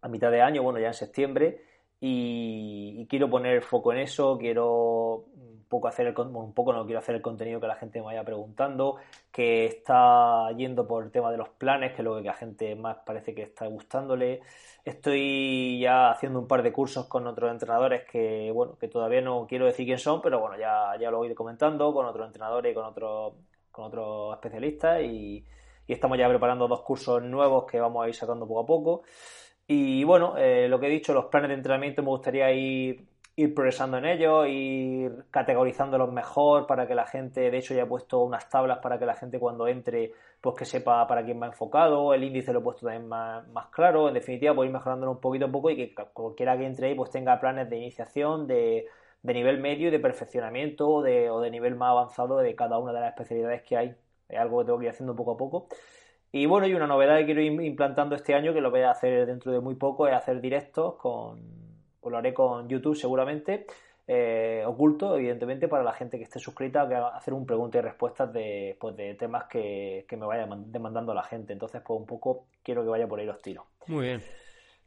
a mitad de año, bueno, ya en septiembre, y, quiero poner foco en eso, quiero poco hacer el, un poco no quiero hacer el contenido que la gente me vaya preguntando, que está yendo por el tema de los planes, que es lo que la gente más parece que está gustándole. Estoy ya haciendo un par de cursos con otros entrenadores que, bueno, que todavía no quiero decir quién son, pero bueno, ya, ya lo voy comentando con otros entrenadores y con otros, con otros especialistas y, estamos ya preparando dos cursos nuevos que vamos a ir sacando poco a poco. Y bueno, eh, lo que he dicho, los planes de entrenamiento me gustaría ir ir progresando en ello, ir categorizándolos mejor para que la gente, de hecho ya he puesto unas tablas para que la gente cuando entre, pues que sepa para quién va enfocado, el índice lo he puesto también más, claro, en definitiva pues ir mejorándolo un poquito a poco y que cualquiera que entre ahí pues tenga planes de iniciación, de, de nivel medio y de perfeccionamiento de, o de nivel más avanzado de cada una de las especialidades que hay. Es algo que tengo que ir haciendo poco a poco. Y bueno, y una novedad que quiero ir implantando este año, que lo voy a hacer dentro de muy poco, es hacer directos con pues lo haré con YouTube seguramente, eh, oculto, evidentemente, para la gente que esté suscrita, que haga, hacer un pregunta y respuestas de, pues, de temas que, que me vaya demandando la gente. Entonces, pues un poco quiero que vaya por ahí los tiros. Muy bien.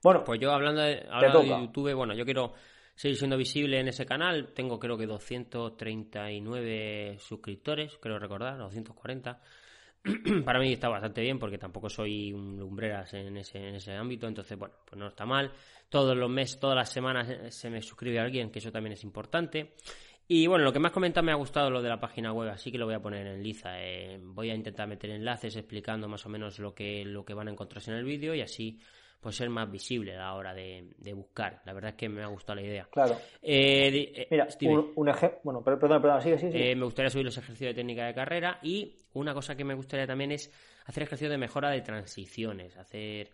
Bueno, pues yo hablando de, hablando de YouTube, bueno, yo quiero seguir siendo visible en ese canal. Tengo creo que 239 suscriptores, creo recordar, 240. Para mí está bastante bien porque tampoco soy un lumbreras en ese, en ese ámbito, entonces bueno, pues no está mal. Todos los meses, todas las semanas eh, se me suscribe alguien, que eso también es importante. Y bueno, lo que más comentado me ha gustado lo de la página web, así que lo voy a poner en liza. Eh, voy a intentar meter enlaces explicando más o menos lo que, lo que van a encontrarse en el vídeo y así pues ser más visible a la hora de, buscar. La verdad es que me ha gustado la idea. Claro. Eh, eh, Mira, un, ejemplo. Bueno, perdón, perdón, sigue, sigue. Eh, me gustaría subir los ejercicios de técnica de carrera y una cosa que me gustaría también es hacer ejercicios de mejora de transiciones, hacer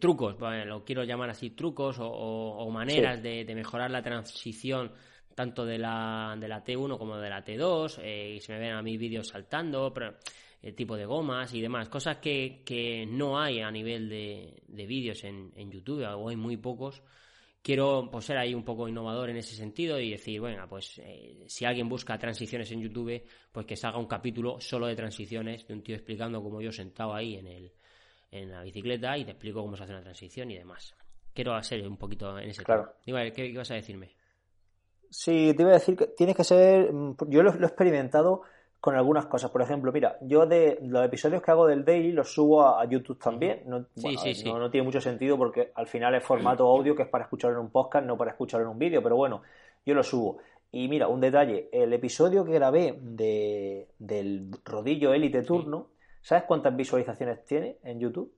trucos, bueno, lo quiero llamar así, trucos o, maneras de, de, mejorar la transición tanto de la, de la T1 como de la T2, y se me ven a mis vídeos saltando, pero el tipo de gomas y demás, cosas que, que no hay a nivel de, de vídeos en, en, YouTube o hay muy pocos. Quiero pues, ser ahí un poco innovador en ese sentido y decir, bueno, pues eh, si alguien busca transiciones en YouTube, pues que salga un capítulo solo de transiciones, de un tío explicando cómo yo sentado ahí en, el, en la bicicleta y te explico cómo se hace una transición y demás. Quiero hacer un poquito en ese claro. tema. ¿qué, ¿qué, vas a decirme? Sí, te iba a decir que tienes que ser. Mm, yo lo, lo he experimentado con algunas cosas. Por ejemplo, mira, yo de los episodios que hago del daily los subo a, YouTube también. No, No, tiene mucho sentido porque al final es formato audio que es para escucharlo en un podcast, no para escucharlo en un vídeo, pero bueno, yo lo subo. Y mira, un detalle, el episodio que grabé de, del rodillo élite turno, ¿sabes cuántas visualizaciones tiene en YouTube?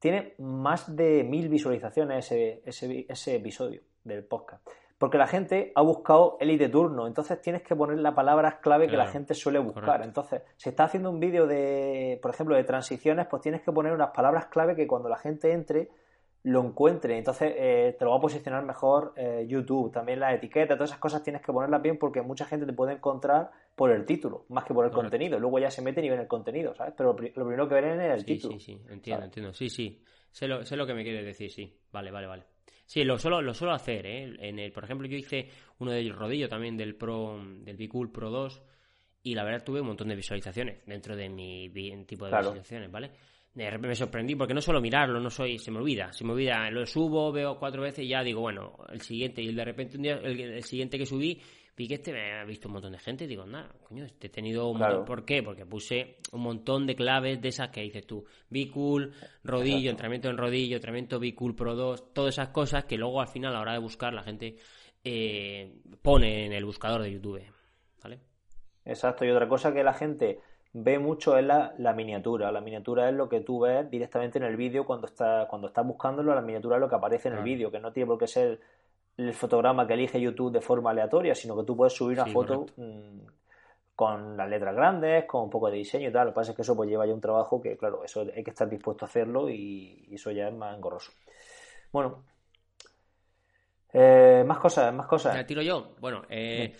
Tiene más de mil visualizaciones ese, ese, ese episodio del podcast. Porque la gente ha buscado Elite Turno, entonces tienes que poner las palabras clave que la gente suele buscar. Entonces, si estás haciendo un vídeo de, por ejemplo, de transiciones, pues tienes que poner unas palabras clave que cuando la gente entre lo encuentre. Entonces eh, te lo va a posicionar mejor eh, YouTube. También la etiqueta, todas esas cosas tienes que ponerlas bien porque mucha gente te puede encontrar por el título, más que por el contenido. Luego ya se meten y ven el contenido, ¿sabes? Pero lo primero que ven es el título. Sí, sí, entiendo, entiendo. Sí, sí. Sé lo, sé lo que me quieres decir, sí. Vale, vale, vale. Sí, lo suelo, lo suelo hacer, ¿eh? En el, por ejemplo, yo hice uno del rodillo también del Pro, del Bicool Pro 2 y la verdad tuve un montón de visualizaciones dentro de mi tipo de visualizaciones, ¿vale? De repente me sorprendí porque no solo mirarlo, no soy, se me olvida, se me olvida, lo subo, veo cuatro veces y ya digo, bueno, el siguiente y de repente un día el siguiente que subí vi que este me ha visto un montón de gente y digo, nada, coño, este he tenido un montón. ¿Por qué? Porque puse un montón de claves de esas que dices tú. Cool, rodillo, entrenamiento en rodillo, entrenamiento Cool Pro 2, todas esas cosas que luego al final a la hora de buscar la gente eh, pone en el buscador de YouTube. ¿Vale? Exacto, y otra cosa que la gente ve mucho es la, miniatura. La miniatura es lo que tú ves directamente en el vídeo cuando, está, cuando estás buscándolo, la miniatura es lo que aparece en el vídeo, que no tiene por qué ser el fotograma que elige YouTube de forma aleatoria, sino que tú puedes subir una foto mm, con las letras grandes, con un poco de diseño y tal. Lo que pasa es que eso pues lleva ya un trabajo que, claro, eso hay que estar dispuesto a hacerlo y, eso ya es más engorroso. Bueno, eh, más cosas, más cosas. ¿Me tiro yo? Bueno, eh,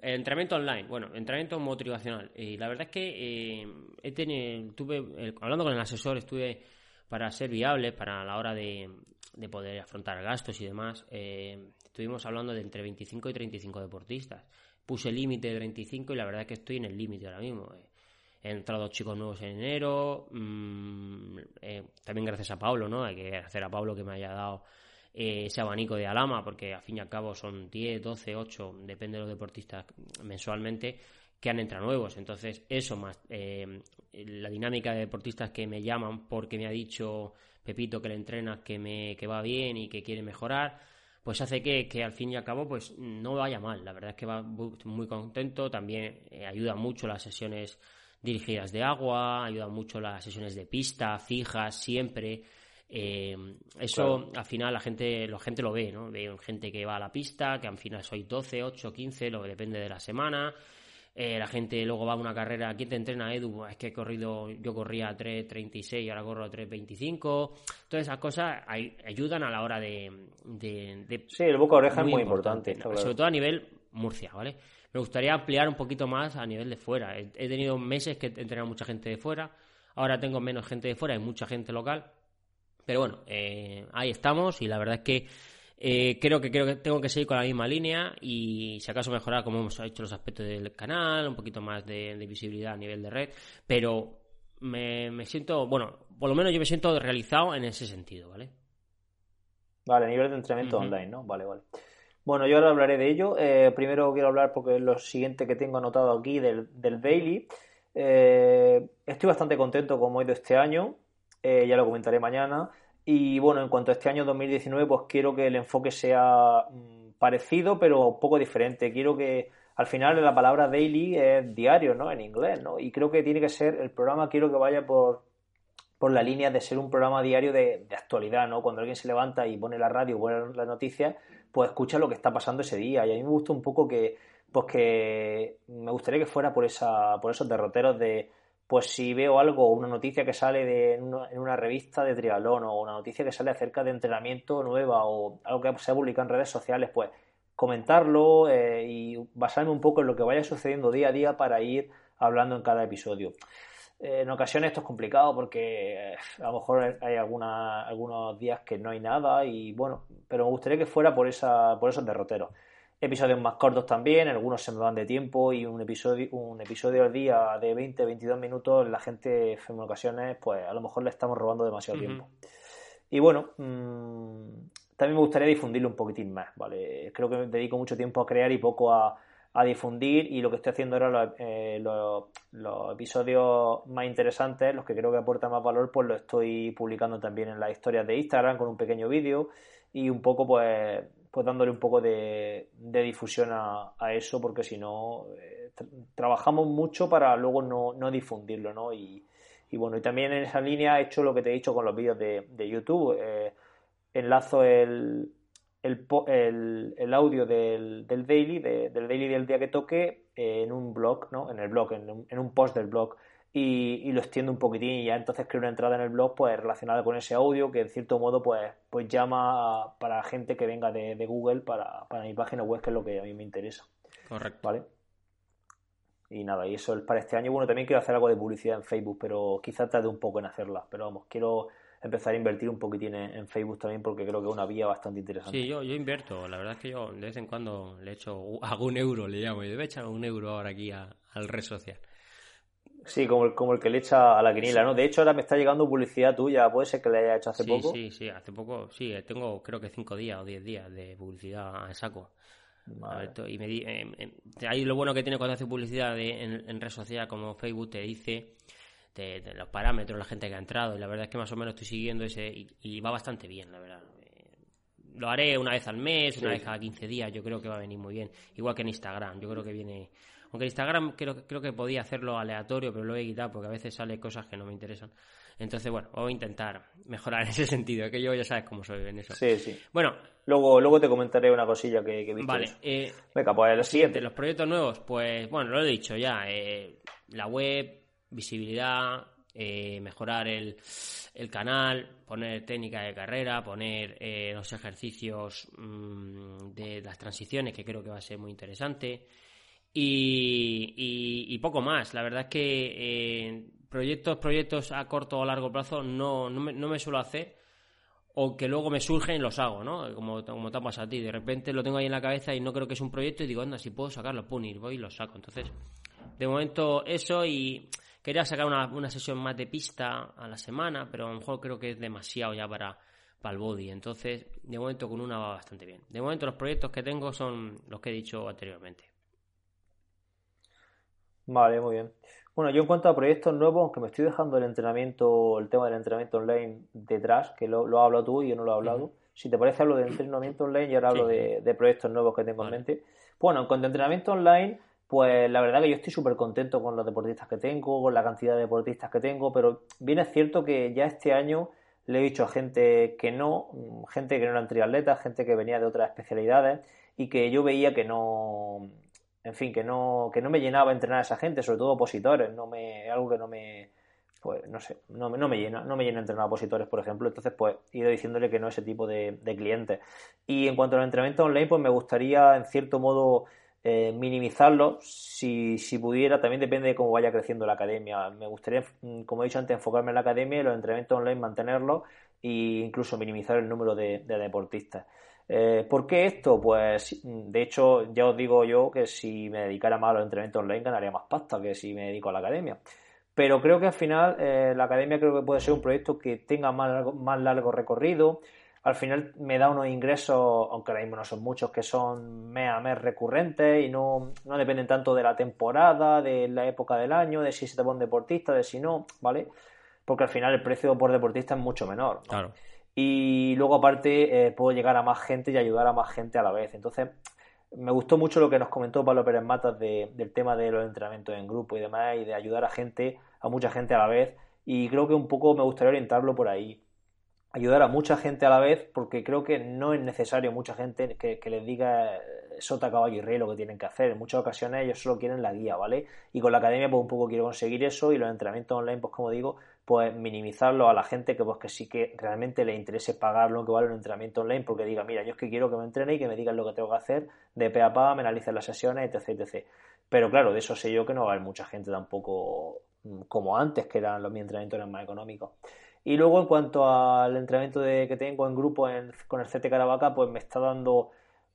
entrenamiento online, bueno, entrenamiento motivacional. Y la verdad es que eh, he tenido, tuve, hablando con el asesor, estuve para ser viable, para la hora de, de poder afrontar gastos y demás, eh, estuvimos hablando de entre 25 y 35 deportistas. Puse límite de 35 y la verdad es que estoy en el límite ahora mismo. Eh. He entrado chicos nuevos en enero, mm, eh, también gracias a Pablo, ¿no? Hay que agradecer a Pablo que me haya dado ese abanico de Alama, porque al fin y al cabo son 10, 12, 8, depende de los deportistas mensualmente, que han entrado nuevos. Entonces, eso más la dinámica de deportistas que me llaman porque me ha dicho Pepito que le entrena que, me, que va bien y que quiere mejorar, pues hace que, que, al fin y al cabo pues no vaya mal. La verdad es que va muy contento, también eh, ayuda mucho las sesiones dirigidas de agua, ayuda mucho las sesiones de pista, fijas, siempre. Eh, eso al final la gente, la gente lo ve, ¿no? Ve gente que va a la pista, que al final soy 12, 8, 15, lo que depende de la semana. Eh, la gente luego va a una carrera. ¿Quién te entrena, Edu? Es que he corrido, yo corría a 3.36 y ahora corro a 3.25. Todas esas cosas ayudan a la hora de. sí, el boca oreja es muy importante. Sobre todo a nivel Murcia, ¿vale? Me gustaría ampliar un poquito más a nivel de fuera. He, tenido meses que he entrenado mucha gente de fuera. Ahora tengo menos gente de fuera y mucha gente local. Pero bueno, eh, ahí estamos y la verdad es que Eh, creo que creo que tengo que seguir con la misma línea y si acaso mejorar como hemos hecho los aspectos del canal, un poquito más de, visibilidad a nivel de red, pero me, siento, bueno, por lo menos yo me siento realizado en ese sentido, ¿vale? Vale, a nivel de entrenamiento online, ¿no? Vale, vale. Bueno, yo ahora hablaré de ello. Eh, primero quiero hablar porque es lo siguiente que tengo anotado aquí del, del daily. Eh, estoy bastante contento como he ido este año, ya lo comentaré mañana. Y bueno, en cuanto a este año 2019, pues quiero que el enfoque sea mm, parecido, pero un poco diferente. Quiero que al final la palabra daily es diario, ¿no? En inglés, ¿no? Y creo que tiene que ser, el programa quiero que vaya por, por la línea de ser un programa diario de, actualidad, ¿no? Cuando alguien se levanta y pone la radio pone la noticia, pues escucha lo que está pasando ese día. Y a mí me gusta un poco que, pues que me gustaría que fuera por, esa, por esos derroteros de pues si veo algo, una noticia que sale en, una, revista de triatlón o una noticia que sale acerca de entrenamiento nueva o algo que se ha publicado en redes sociales, pues comentarlo eh, y basarme un poco en lo que vaya sucediendo día a día para ir hablando en cada episodio. Eh, en ocasiones esto es complicado porque eh, a lo mejor hay algunos días que no hay nada y bueno, pero me gustaría que fuera por, esa, por esos derroteros episodios más cortos también, algunos se me van de tiempo y un episodio, un episodio al día de 20, 22 minutos, la gente en ocasiones, pues a lo mejor le estamos robando demasiado tiempo. Y bueno, mm, también me gustaría difundirlo un poquitín más, ¿vale? Creo que me dedico mucho tiempo a crear y poco a, difundir y lo que estoy haciendo ahora, eh, los, los, episodios más interesantes, los que creo que aportan más valor, pues lo estoy publicando también en las historias de Instagram con un pequeño vídeo y un poco pues pues dándole un poco de, difusión a, eso, porque si no, eh, trabajamos mucho para luego no, difundirlo, ¿no? Y, bueno, y también en esa línea he hecho lo que te he dicho con los vídeos de, YouTube. Eh, enlazo el, el, el, audio del, del daily, del daily del día que toque, en un blog, ¿no? En el blog, en en un post del blog y, lo extiendo un poquitín y ya entonces creo una entrada en el blog pues relacionada con ese audio que en cierto modo pues, pues llama para gente que venga de, Google para, mi página web que es lo que a mí me interesa. Correcto. ¿Vale? Y nada, y eso es para este año. Bueno, también quiero hacer algo de publicidad en Facebook, pero quizás tarde un poco en hacerla. Pero vamos, quiero empezar a invertir un poquitín en, Facebook también porque creo que es una vía bastante interesante. Sí, yo, yo invierto. La verdad es que yo de vez en cuando le echo, hago un euro, le llamo, y debe echar un euro ahora aquí al red social. Sí, como el, como el que le echa a la quinila, ¿no? De hecho, ahora me está llegando publicidad tuya, puede ser que le haya hecho hace poco. Sí, sí, hace poco, sí, tengo creo que cinco días o diez días de publicidad a saco. y me eh, eh, ahí lo bueno que tiene cuando hace publicidad en, en red social como Facebook te dice de, los parámetros, la gente que ha entrado, y la verdad es que más o menos estoy siguiendo ese y, va bastante bien, la verdad. Eh, lo haré una vez al mes, una vez cada 15 días, yo creo que va a venir muy bien. Igual que en Instagram, yo creo que viene aunque Instagram creo, creo que podía hacerlo aleatorio, pero lo he quitado porque a veces sale cosas que no me interesan. Entonces, bueno, voy a intentar mejorar en ese sentido, que yo ya sabes cómo soy en eso. Sí, sí. Bueno. Luego, luego te comentaré una cosilla que, he visto. Vale. Eh, Venga, pues el siguiente. Los proyectos nuevos, pues, bueno, lo he dicho ya. Eh, la web, visibilidad, eh, mejorar el, el, canal, poner técnica de carrera, poner los ejercicios mm, de las transiciones, que creo que va a ser muy interesante. Y, poco más. La verdad es que eh, proyectos, proyectos a corto o largo plazo no, no, me, no me suelo hacer o que luego me surgen los hago, ¿no? Como, como te ha pasado a ti. De repente lo tengo ahí en la cabeza y no creo que es un proyecto y digo, anda, si puedo sacarlo, pum, y voy y lo saco. Entonces, de momento eso y quería sacar una, una sesión más de pista a la semana, pero a lo mejor creo que es demasiado ya para, para el body. Entonces, de momento con una va bastante bien. De momento los proyectos que tengo son los que he dicho anteriormente. Vale, muy bien. Bueno, yo en cuanto a proyectos nuevos, aunque me estoy dejando el entrenamiento, el tema del entrenamiento online detrás, que lo, lo has hablado tú y yo no lo he hablado. Si te parece, hablo de entrenamiento online y ahora hablo de, proyectos nuevos que tengo en mente. Bueno, en cuanto a entrenamiento online, pues la verdad que yo estoy súper contento con los deportistas que tengo, con la cantidad de deportistas que tengo, pero bien es cierto que ya este año le he dicho a gente que no, gente que no eran triatletas, gente que venía de otras especialidades y que yo veía que no, en fin, que no, que no me llenaba entrenar a esa gente, sobre todo opositores, no me, algo que no me, pues no sé, no, no me llena, no me llena entrenar a opositores, por ejemplo, entonces pues he ido diciéndole que no ese tipo de, clientes. Y en cuanto al entrenamiento online, pues me gustaría en cierto modo eh, minimizarlo, si, si pudiera, también depende de cómo vaya creciendo la academia. Me gustaría, mm, como he dicho antes, enfocarme en la academia y los entrenamientos online mantenerlos e incluso minimizar el número de deportistas. Eh, ¿Por qué esto? Pues de hecho ya os digo yo que si me dedicara más a los entrenamientos online ganaría más pasta que si me dedico a la academia. Pero creo que al final eh, la academia creo que puede ser un proyecto que tenga más largo, más largo recorrido. Al final me da unos ingresos, aunque ahora mismo no son muchos, que son mes a mes recurrentes y no, no dependen tanto de la temporada, de la época del año, de si se te pone deportista, de si no, ¿vale? Porque al final el precio por deportista es mucho menor. Claro y luego aparte eh, puedo llegar a más gente y ayudar a más gente a la vez. Entonces, me gustó mucho lo que nos comentó Pablo Pérez Matas del tema de los entrenamientos en grupo y demás y de ayudar a gente, a mucha gente a la vez y creo que un poco me gustaría orientarlo por ahí. Ayudar a mucha gente a la vez porque creo que no es necesario mucha gente que, les diga sota, caballo y rey lo que tienen que hacer. En muchas ocasiones ellos solo quieren la guía, ¿vale? Y con la academia pues un poco quiero conseguir eso y los entrenamientos online pues como digo pues minimizarlo a la gente que pues que sí que realmente le interese pagar lo que vale un entrenamiento online porque diga, mira, yo es que quiero que me entrene y que me digan lo que tengo que hacer de pe a pa, me analicen las sesiones, etc, etc. Pero claro, de eso sé yo que no va a haber mucha gente tampoco mm, como antes, que eran los mis entrenamientos más económicos. Y luego en cuanto al entrenamiento de, que tengo en grupo con el CT Caravaca, pues me está dando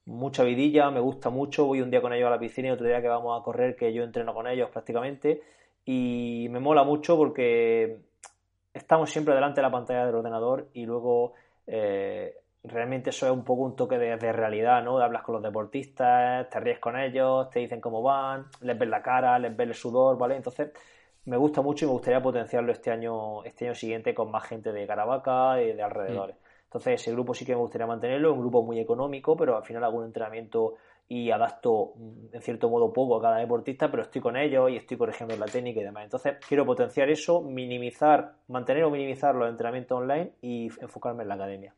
mucha vidilla, me gusta mucho, voy un día con ellos a la piscina y otro día que vamos a correr, que yo entreno con ellos prácticamente, y me mola mucho porque estamos siempre delante de la pantalla del ordenador y luego eh, realmente eso es un poco un toque de, realidad, ¿no? Hablas con los deportistas, te ríes con ellos, te dicen cómo van, les ves la cara, les ves el sudor, ¿vale? Entonces me gusta mucho y me gustaría potenciarlo este año, este año siguiente con más gente de Caravaca y de alrededores. Entonces ese grupo sí que me gustaría mantenerlo, un grupo muy económico, pero al final algún entrenamiento y adapto mm, en cierto modo poco a cada deportista, pero estoy con ellos y estoy corrigiendo la técnica y demás. Entonces quiero potenciar eso, minimizar, mantener o minimizar los entrenamientos online y enfocarme en la academia.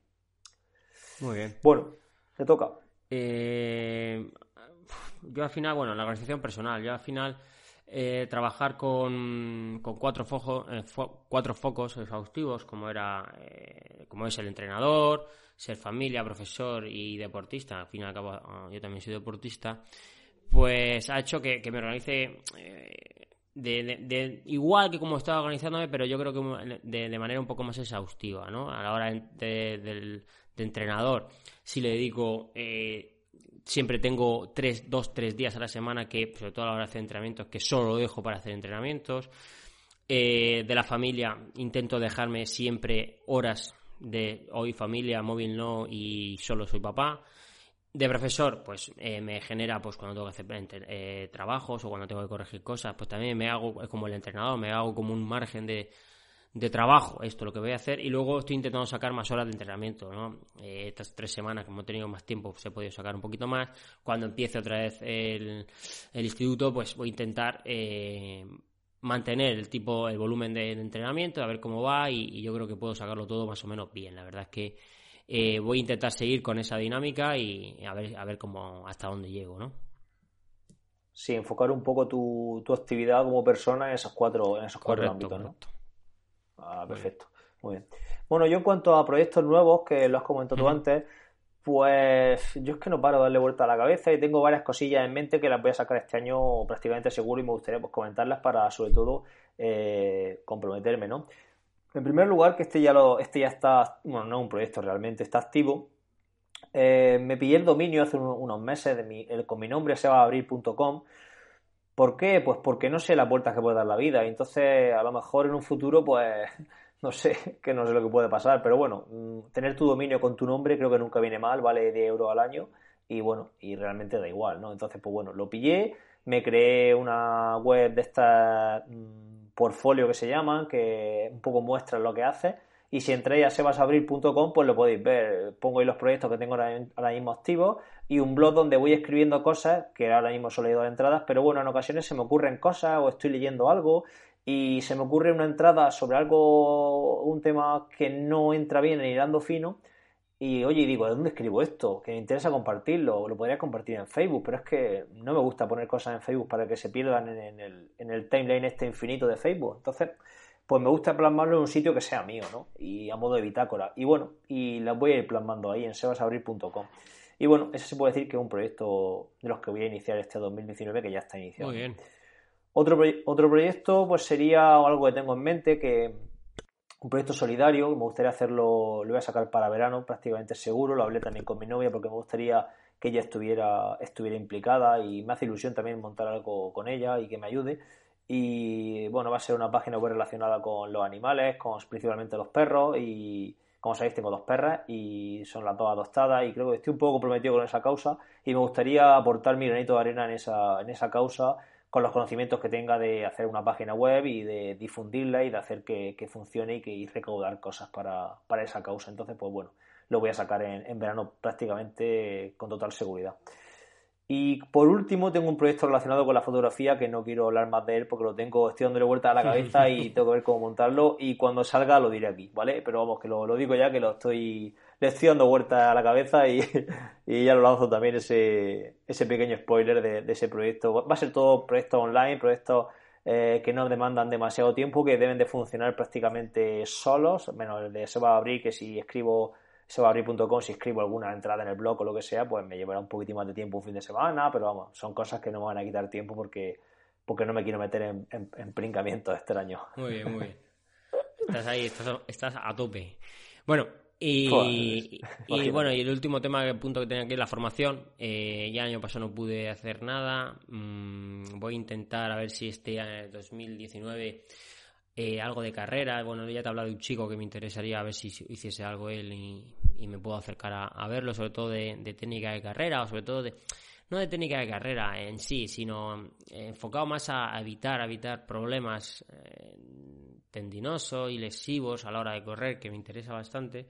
Muy bien. Bueno, te toca. Eh, yo al final, bueno, la organización personal, yo al final eh, trabajar con, con cuatro, focos, eh, cuatro focos exhaustivos, como era como es el entrenador, ser familia, profesor y deportista, al fin y al cabo ah, yo también soy deportista, pues ha hecho que, me organice eh, de, igual que como estaba organizándome, pero yo creo que de, manera un poco más exhaustiva, ¿no? A la hora de, entrenador, si le dedico... Siempre tengo tres, dos, tres días a la semana que, sobre todo a la hora de hacer entrenamientos, que solo dejo para hacer entrenamientos. Eh, de la familia intento dejarme siempre horas de hoy familia, móvil no y solo soy papá. De profesor, pues eh, me genera, pues cuando tengo que hacer eh, trabajos o cuando tengo que corregir cosas, pues también me hago, es como el entrenador, me hago como un margen de, de trabajo, esto lo que voy a hacer, y luego estoy intentando sacar más horas de entrenamiento, ¿no? Eh, estas tres semanas, como he tenido más tiempo, pues he podido sacar un poquito más. Cuando empiece otra vez el, el instituto, pues voy a intentar eh, mantener el tipo, el volumen de, entrenamiento, a ver cómo va y, yo creo que puedo sacarlo todo más o menos bien. La verdad es que eh, voy a intentar seguir con esa dinámica y a ver, a ver cómo, hasta dónde llego, ¿no? Sí, enfocar un poco tu, tu actividad como persona en esos cuatro, en esos cuatro ámbitos, ¿no? Ah, perfecto. Muy bien. Bueno, yo en cuanto a proyectos nuevos, que lo has comentado tú antes, pues yo es que no paro de darle vuelta a la cabeza y tengo varias cosillas en mente que las voy a sacar este año prácticamente seguro y me gustaría pues, comentarlas para sobre todo eh, comprometerme, ¿no? En primer lugar, que este ya lo, este ya está, bueno, no es un proyecto realmente, está activo. Eh, me pillé el dominio hace unos meses de mi, el, con mi nombre sebaabrir.com. ¿Por qué? Pues porque no sé las vueltas que puede dar la vida. Y entonces, a lo mejor en un futuro, pues no sé, que no sé lo que puede pasar, pero bueno, mm, tener tu dominio con tu nombre creo que nunca viene mal, vale 10 euros al año y bueno, y realmente da igual, ¿no? Entonces, pues bueno, lo pillé, me creé una web de estas mm, portfolio que se llaman, que un poco muestran lo que hace y si entréis a sebasabril.com pues lo podéis ver, pongo ahí los proyectos que tengo ahora mismo activos y un blog donde voy escribiendo cosas, que ahora mismo solo he dos entradas, pero bueno, en ocasiones se me ocurren cosas o estoy leyendo algo y se me ocurre una entrada sobre algo, un tema que no entra bien en hilando fino, y oye, digo, ¿de dónde escribo esto? Que me interesa compartirlo, lo podría compartir en Facebook, pero es que no me gusta poner cosas en Facebook para que se pierdan en, el, en el timeline este infinito de Facebook. Entonces, pues me gusta plasmarlo en un sitio que sea mío, ¿no? Y a modo de bitácora. Y bueno, y las voy a ir plasmando ahí en sebasabrir.com. Y bueno, ese se puede decir que es un proyecto de los que voy a iniciar este 2019 que ya está iniciado. Muy bien. Otro, otro proyecto pues sería algo que tengo en mente que un proyecto solidario, me gustaría hacerlo, lo voy a sacar para verano, prácticamente seguro, lo hablé también con mi novia porque me gustaría que ella estuviera, estuviera implicada y me hace ilusión también montar algo con ella y que me ayude. Y bueno, va a ser una página web relacionada con los animales, con principalmente los perros y como sabéis tengo dos perras y son las dos adostadas y creo que estoy un poco comprometido con esa causa y me gustaría aportar mi granito de arena en esa, en esa causa con los conocimientos que tenga de hacer una página web y de difundirla y de hacer que, funcione y que y recaudar cosas para, para, esa causa. Entonces, pues bueno, lo voy a sacar en, en verano prácticamente con total seguridad. Y por último, tengo un proyecto relacionado con la fotografía que no quiero hablar más de él porque lo tengo, estoy dándole vuelta a la cabeza y tengo que ver cómo montarlo. Y cuando salga lo diré aquí, ¿vale? Pero vamos, que lo, digo ya que lo estoy, le estoy dando vuelta a la cabeza y, ya lo lanzo también ese, ese pequeño spoiler de, ese proyecto. Va a ser todo proyectos online, proyectos eh, que no demandan demasiado tiempo, que deben de funcionar prácticamente solos, menos el de se va a abrir que si escribo abrir.com si escribo alguna entrada en el blog o lo que sea, pues me llevará un poquitín más de tiempo un fin de semana, pero vamos, son cosas que no me van a quitar tiempo porque, porque no me quiero meter en, en, en extraños. Muy bien, muy bien. Estás ahí, estás, a tope. Bueno, y, bueno, y el último tema, el punto que tenía aquí es la formación. Eh, ya el año pasado no pude hacer nada. Mm, voy a intentar a ver si este año 2019 eh, algo de carrera. Bueno, ya te he hablado de un chico que me interesaría a ver si hiciese algo él y, me puedo acercar a, verlo, sobre todo de, técnica de carrera o sobre todo de, no de técnica de carrera en sí, sino eh, enfocado más a, evitar, evitar problemas eh, tendinosos y lesivos a la hora de correr, que me interesa bastante.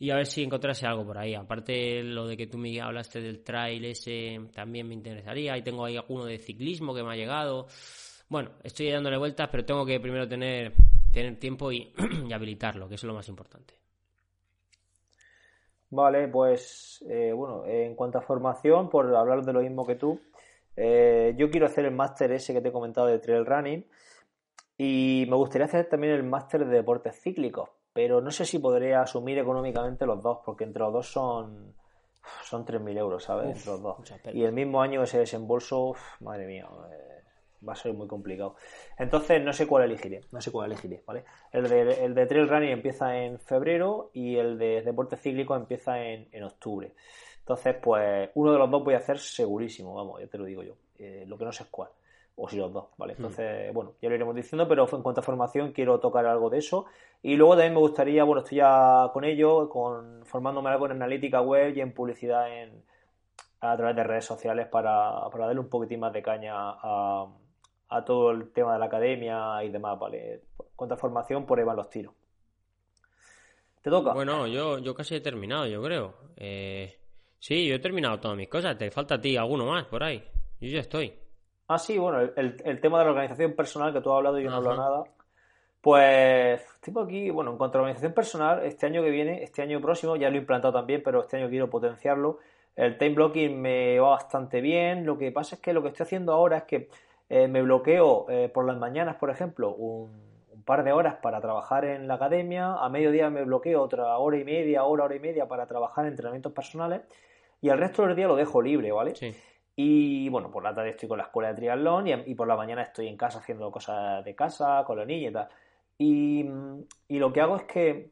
Y a ver si encontrase algo por ahí. Aparte, lo de que tú me hablaste del trail ese también me interesaría. Y tengo ahí alguno de ciclismo que me ha llegado. Bueno, estoy dándole vueltas, pero tengo que primero tener, tener tiempo y, habilitarlo, que es lo más importante. Vale, pues eh, bueno, en cuanto a formación, por hablar de lo mismo que tú, eh, yo quiero hacer el máster ese que te he comentado de trail running y me gustaría hacer también el máster de deportes cíclicos, pero no sé si podría asumir económicamente los dos, porque entre los dos son son 3.000 euros, ¿sabes? entre los dos. Y el mismo año ese desembolso, madre mía, eh, va a ser muy complicado. Entonces no sé cuál elegiré, no sé cuál elegiré, ¿vale? El de, el de trail running empieza en febrero y el de deporte cíclico empieza en, octubre. Entonces, pues uno de los dos voy a hacer segurísimo, vamos, ya te lo digo yo. Eh, lo que no sé es cuál. O si los dos, ¿vale? Hmm. Entonces, bueno, ya lo iremos diciendo, pero en cuanto a formación quiero tocar algo de eso. Y luego también me gustaría, bueno, estoy ya con ello, con formándome algo en analítica web y en publicidad en, a través de redes sociales para, para darle un poquitín más de caña a, a todo el tema de la academia y demás, ¿vale? Cuánta formación, por ahí van los tiros. ¿Te toca? Bueno, yo, yo casi he terminado, yo creo. Eh, sí, yo he terminado todas mis cosas. Te falta a ti alguno más por ahí. Yo ya estoy. Ah, sí, bueno, el, tema de la organización personal que tú has hablado y yo no hablo nada. Pues tengo aquí, bueno, en cuanto a la organización personal, este año que viene, este año próximo, ya lo he implantado también, pero este año quiero potenciarlo. El time blocking me va bastante bien. Lo que pasa es que lo que estoy haciendo ahora es que eh, me bloqueo eh, por las mañanas, por ejemplo, un, par de horas para trabajar en la academia, a mediodía me bloqueo otra hora y media, hora, hora y media para trabajar en entrenamientos personales y el resto del día lo dejo libre, ¿vale? Y bueno, por la tarde estoy con la escuela de triatlón y, por la mañana estoy en casa haciendo cosas de casa, con la niña y tal. Y, lo que hago es que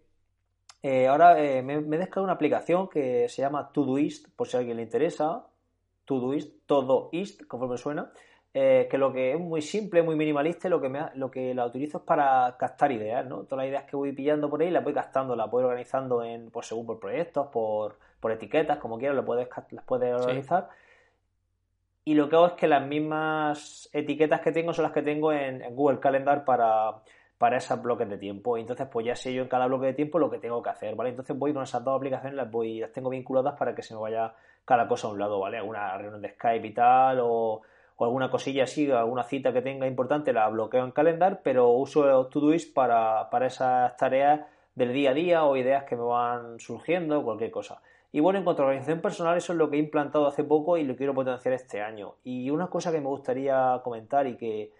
eh, ahora me, me, he descargado una aplicación que se llama Todoist, por si a alguien le interesa. Todoist, Todoist, conforme suena. Eh, que lo que es muy simple, muy minimalista, lo que, me, lo que la utilizo es para captar ideas, ¿no? Todas las ideas que voy pillando por ahí las voy captando, las voy organizando en, por según por proyectos, por, por etiquetas, como quieras, lo puedes, las puedes organizar. Y lo que hago es que las mismas etiquetas que tengo son las que tengo en, Google Calendar para, para esos bloques de tiempo. Entonces, pues ya sé yo en cada bloque de tiempo lo que tengo que hacer, ¿vale? Entonces voy con esas dos aplicaciones, las voy, las tengo vinculadas para que se me vaya cada cosa a un lado, ¿vale? Alguna reunión de Skype y tal, o o alguna cosilla así, alguna cita que tenga importante, la bloqueo en calendar, pero uso Todoist para, para esas tareas del día a día o ideas que me van surgiendo, cualquier cosa. Y bueno, en cuanto a organización personal, eso es lo que he implantado hace poco y lo quiero potenciar este año. Y una cosa que me gustaría comentar y que,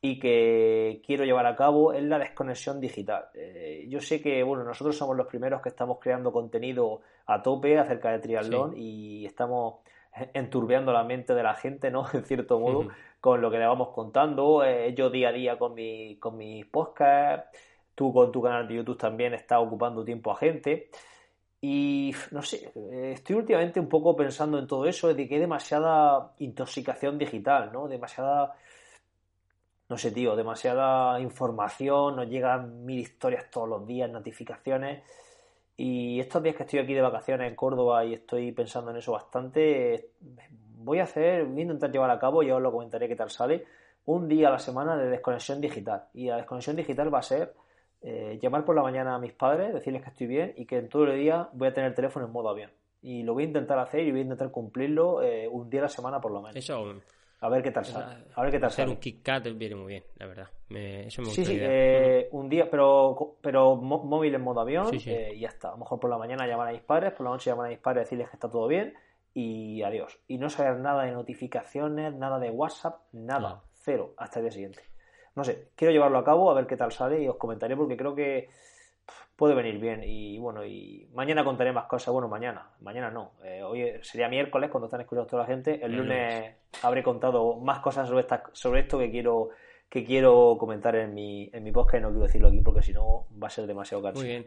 y que quiero llevar a cabo es la desconexión digital. Eh, yo sé que, bueno, nosotros somos los primeros que estamos creando contenido a tope acerca de triatlón y estamos enturbiando la mente de la gente, ¿no? En cierto modo, con lo que le vamos contando. Eh, yo día a día con, mi, con mis podcasts, tú con tu canal de YouTube también estás ocupando tiempo a gente. Y no sé, estoy últimamente un poco pensando en todo eso, de que hay demasiada intoxicación digital, ¿no? Demasiada, no sé, tío, demasiada información, nos llegan mil historias todos los días, notificaciones. Y estos días que estoy aquí de vacaciones en Córdoba y estoy pensando en eso bastante, voy a hacer, voy a intentar llevar a cabo, ya os lo comentaré qué tal sale, un día a la semana de desconexión digital. Y la desconexión digital va a ser eh, llamar por la mañana a mis padres, decirles que estoy bien y que en todo el día voy a tener el teléfono en modo avión. Y lo voy a intentar hacer y voy a intentar cumplirlo eh, un día a la semana por lo menos. Eso. A ver qué tal sale. A ver qué tal hacer un kick cut viene muy bien, la verdad. eso me sí, sí, eh, un día, pero, pero móvil en modo avión y ya está. A lo mejor por la mañana llamar a mis padres, por la noche llamar a mis padres, decirles que está todo bien y adiós. Y no saber nada de notificaciones, nada de WhatsApp, nada. Cero, hasta el día siguiente. No sé, quiero llevarlo a cabo, a ver qué tal sale y os comentaré porque creo que puede venir bien. Y bueno, y mañana contaré más cosas. Bueno, mañana, mañana no. Eh, hoy sería miércoles cuando están escuchando toda la gente. El lunes habré contado más cosas sobre, esta, sobre esto que quiero que quiero comentar en mi, en mi podcast y no quiero decirlo aquí porque si no va a ser demasiado cansado. Muy bien.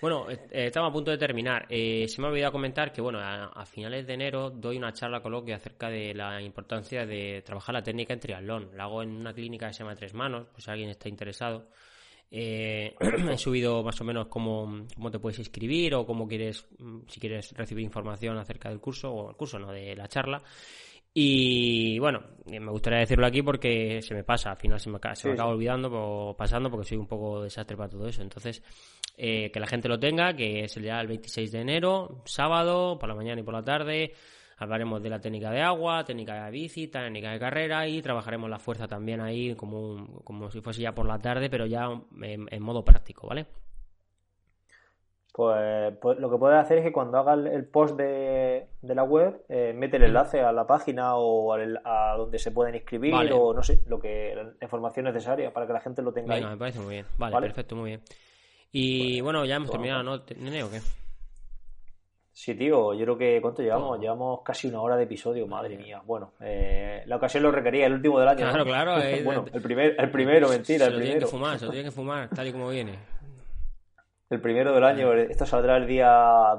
Bueno, eh, estamos a punto de terminar. Eh, se me ha olvidado comentar que, bueno, a, finales de enero doy una charla coloquia acerca de la importancia de trabajar la técnica en triatlón. La hago en una clínica que se llama Tres Manos, pues si alguien está interesado. Eh, he subido más o menos cómo, cómo, te puedes inscribir o cómo quieres, mm, si quieres recibir información acerca del curso, o el curso, no, de la charla. Y bueno, me gustaría decirlo aquí porque se me pasa, al final se me, se me acaba olvidando o pasando porque soy un poco desastre para todo eso. Entonces, eh, que la gente lo tenga, que es el día el 26 de enero, sábado, por la mañana y por la tarde. Hablaremos de la técnica de agua, técnica de bici, técnica de carrera y trabajaremos la fuerza también ahí como, como si fuese ya por la tarde, pero ya en modo práctico, ¿vale? Pues, pues, lo que puedes hacer es que cuando hagas el post de, la web, eh, mete el enlace a la página o a donde se pueden inscribir o no sé, lo que la información necesaria para que la gente lo tenga Venga, me parece muy bien. Vale, perfecto, muy bien. Y pues, bueno, ya hemos terminado, ¿no? ¿Nene o qué? Sí, tío, yo creo que ¿cuánto llevamos? Llevamos casi una hora de episodio, madre mía. Bueno, eh, la ocasión lo requería, el último del año. Claro, claro. bueno, el, primer, el primero, mentira, el primero. Tiene que fumar, se lo tiene que fumar, tal y como viene. El primero del año, esto saldrá el día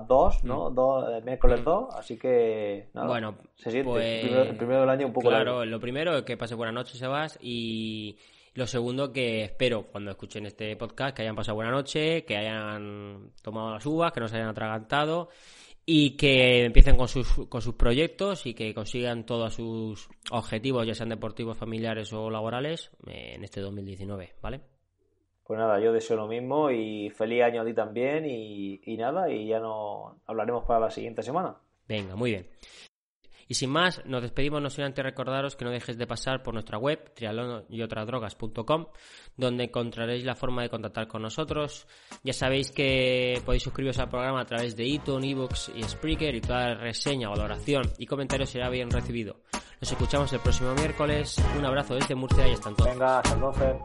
2, ¿no? Mm. Dos, eh, miércoles 2, mm. así que nada, bueno, se siente. Pues, el, primero, del año un poco Claro, lo primero es que pase buena noche, Sebas, y lo segundo que espero cuando escuchen este podcast que hayan pasado buena noche, que hayan tomado las uvas, que no se hayan atragantado y que empiecen con sus, con sus proyectos y que consigan todos sus objetivos, ya sean deportivos, familiares o laborales, en este 2019, ¿vale? Pues nada, yo deseo lo mismo y feliz año a ti también y, nada, y ya nos hablaremos para la siguiente semana. Venga, muy bien. Y sin más, nos despedimos, no sin antes recordaros que no dejéis de pasar por nuestra web, trialonoyotradrogas.com, donde encontraréis la forma de contactar con nosotros. Ya sabéis que podéis suscribiros al programa a través de iTunes, eBooks y Spreaker y toda reseña, valoración y comentario será bien recibido. Nos escuchamos el próximo miércoles. Un abrazo desde Murcia y hasta entonces. Venga, hasta entonces.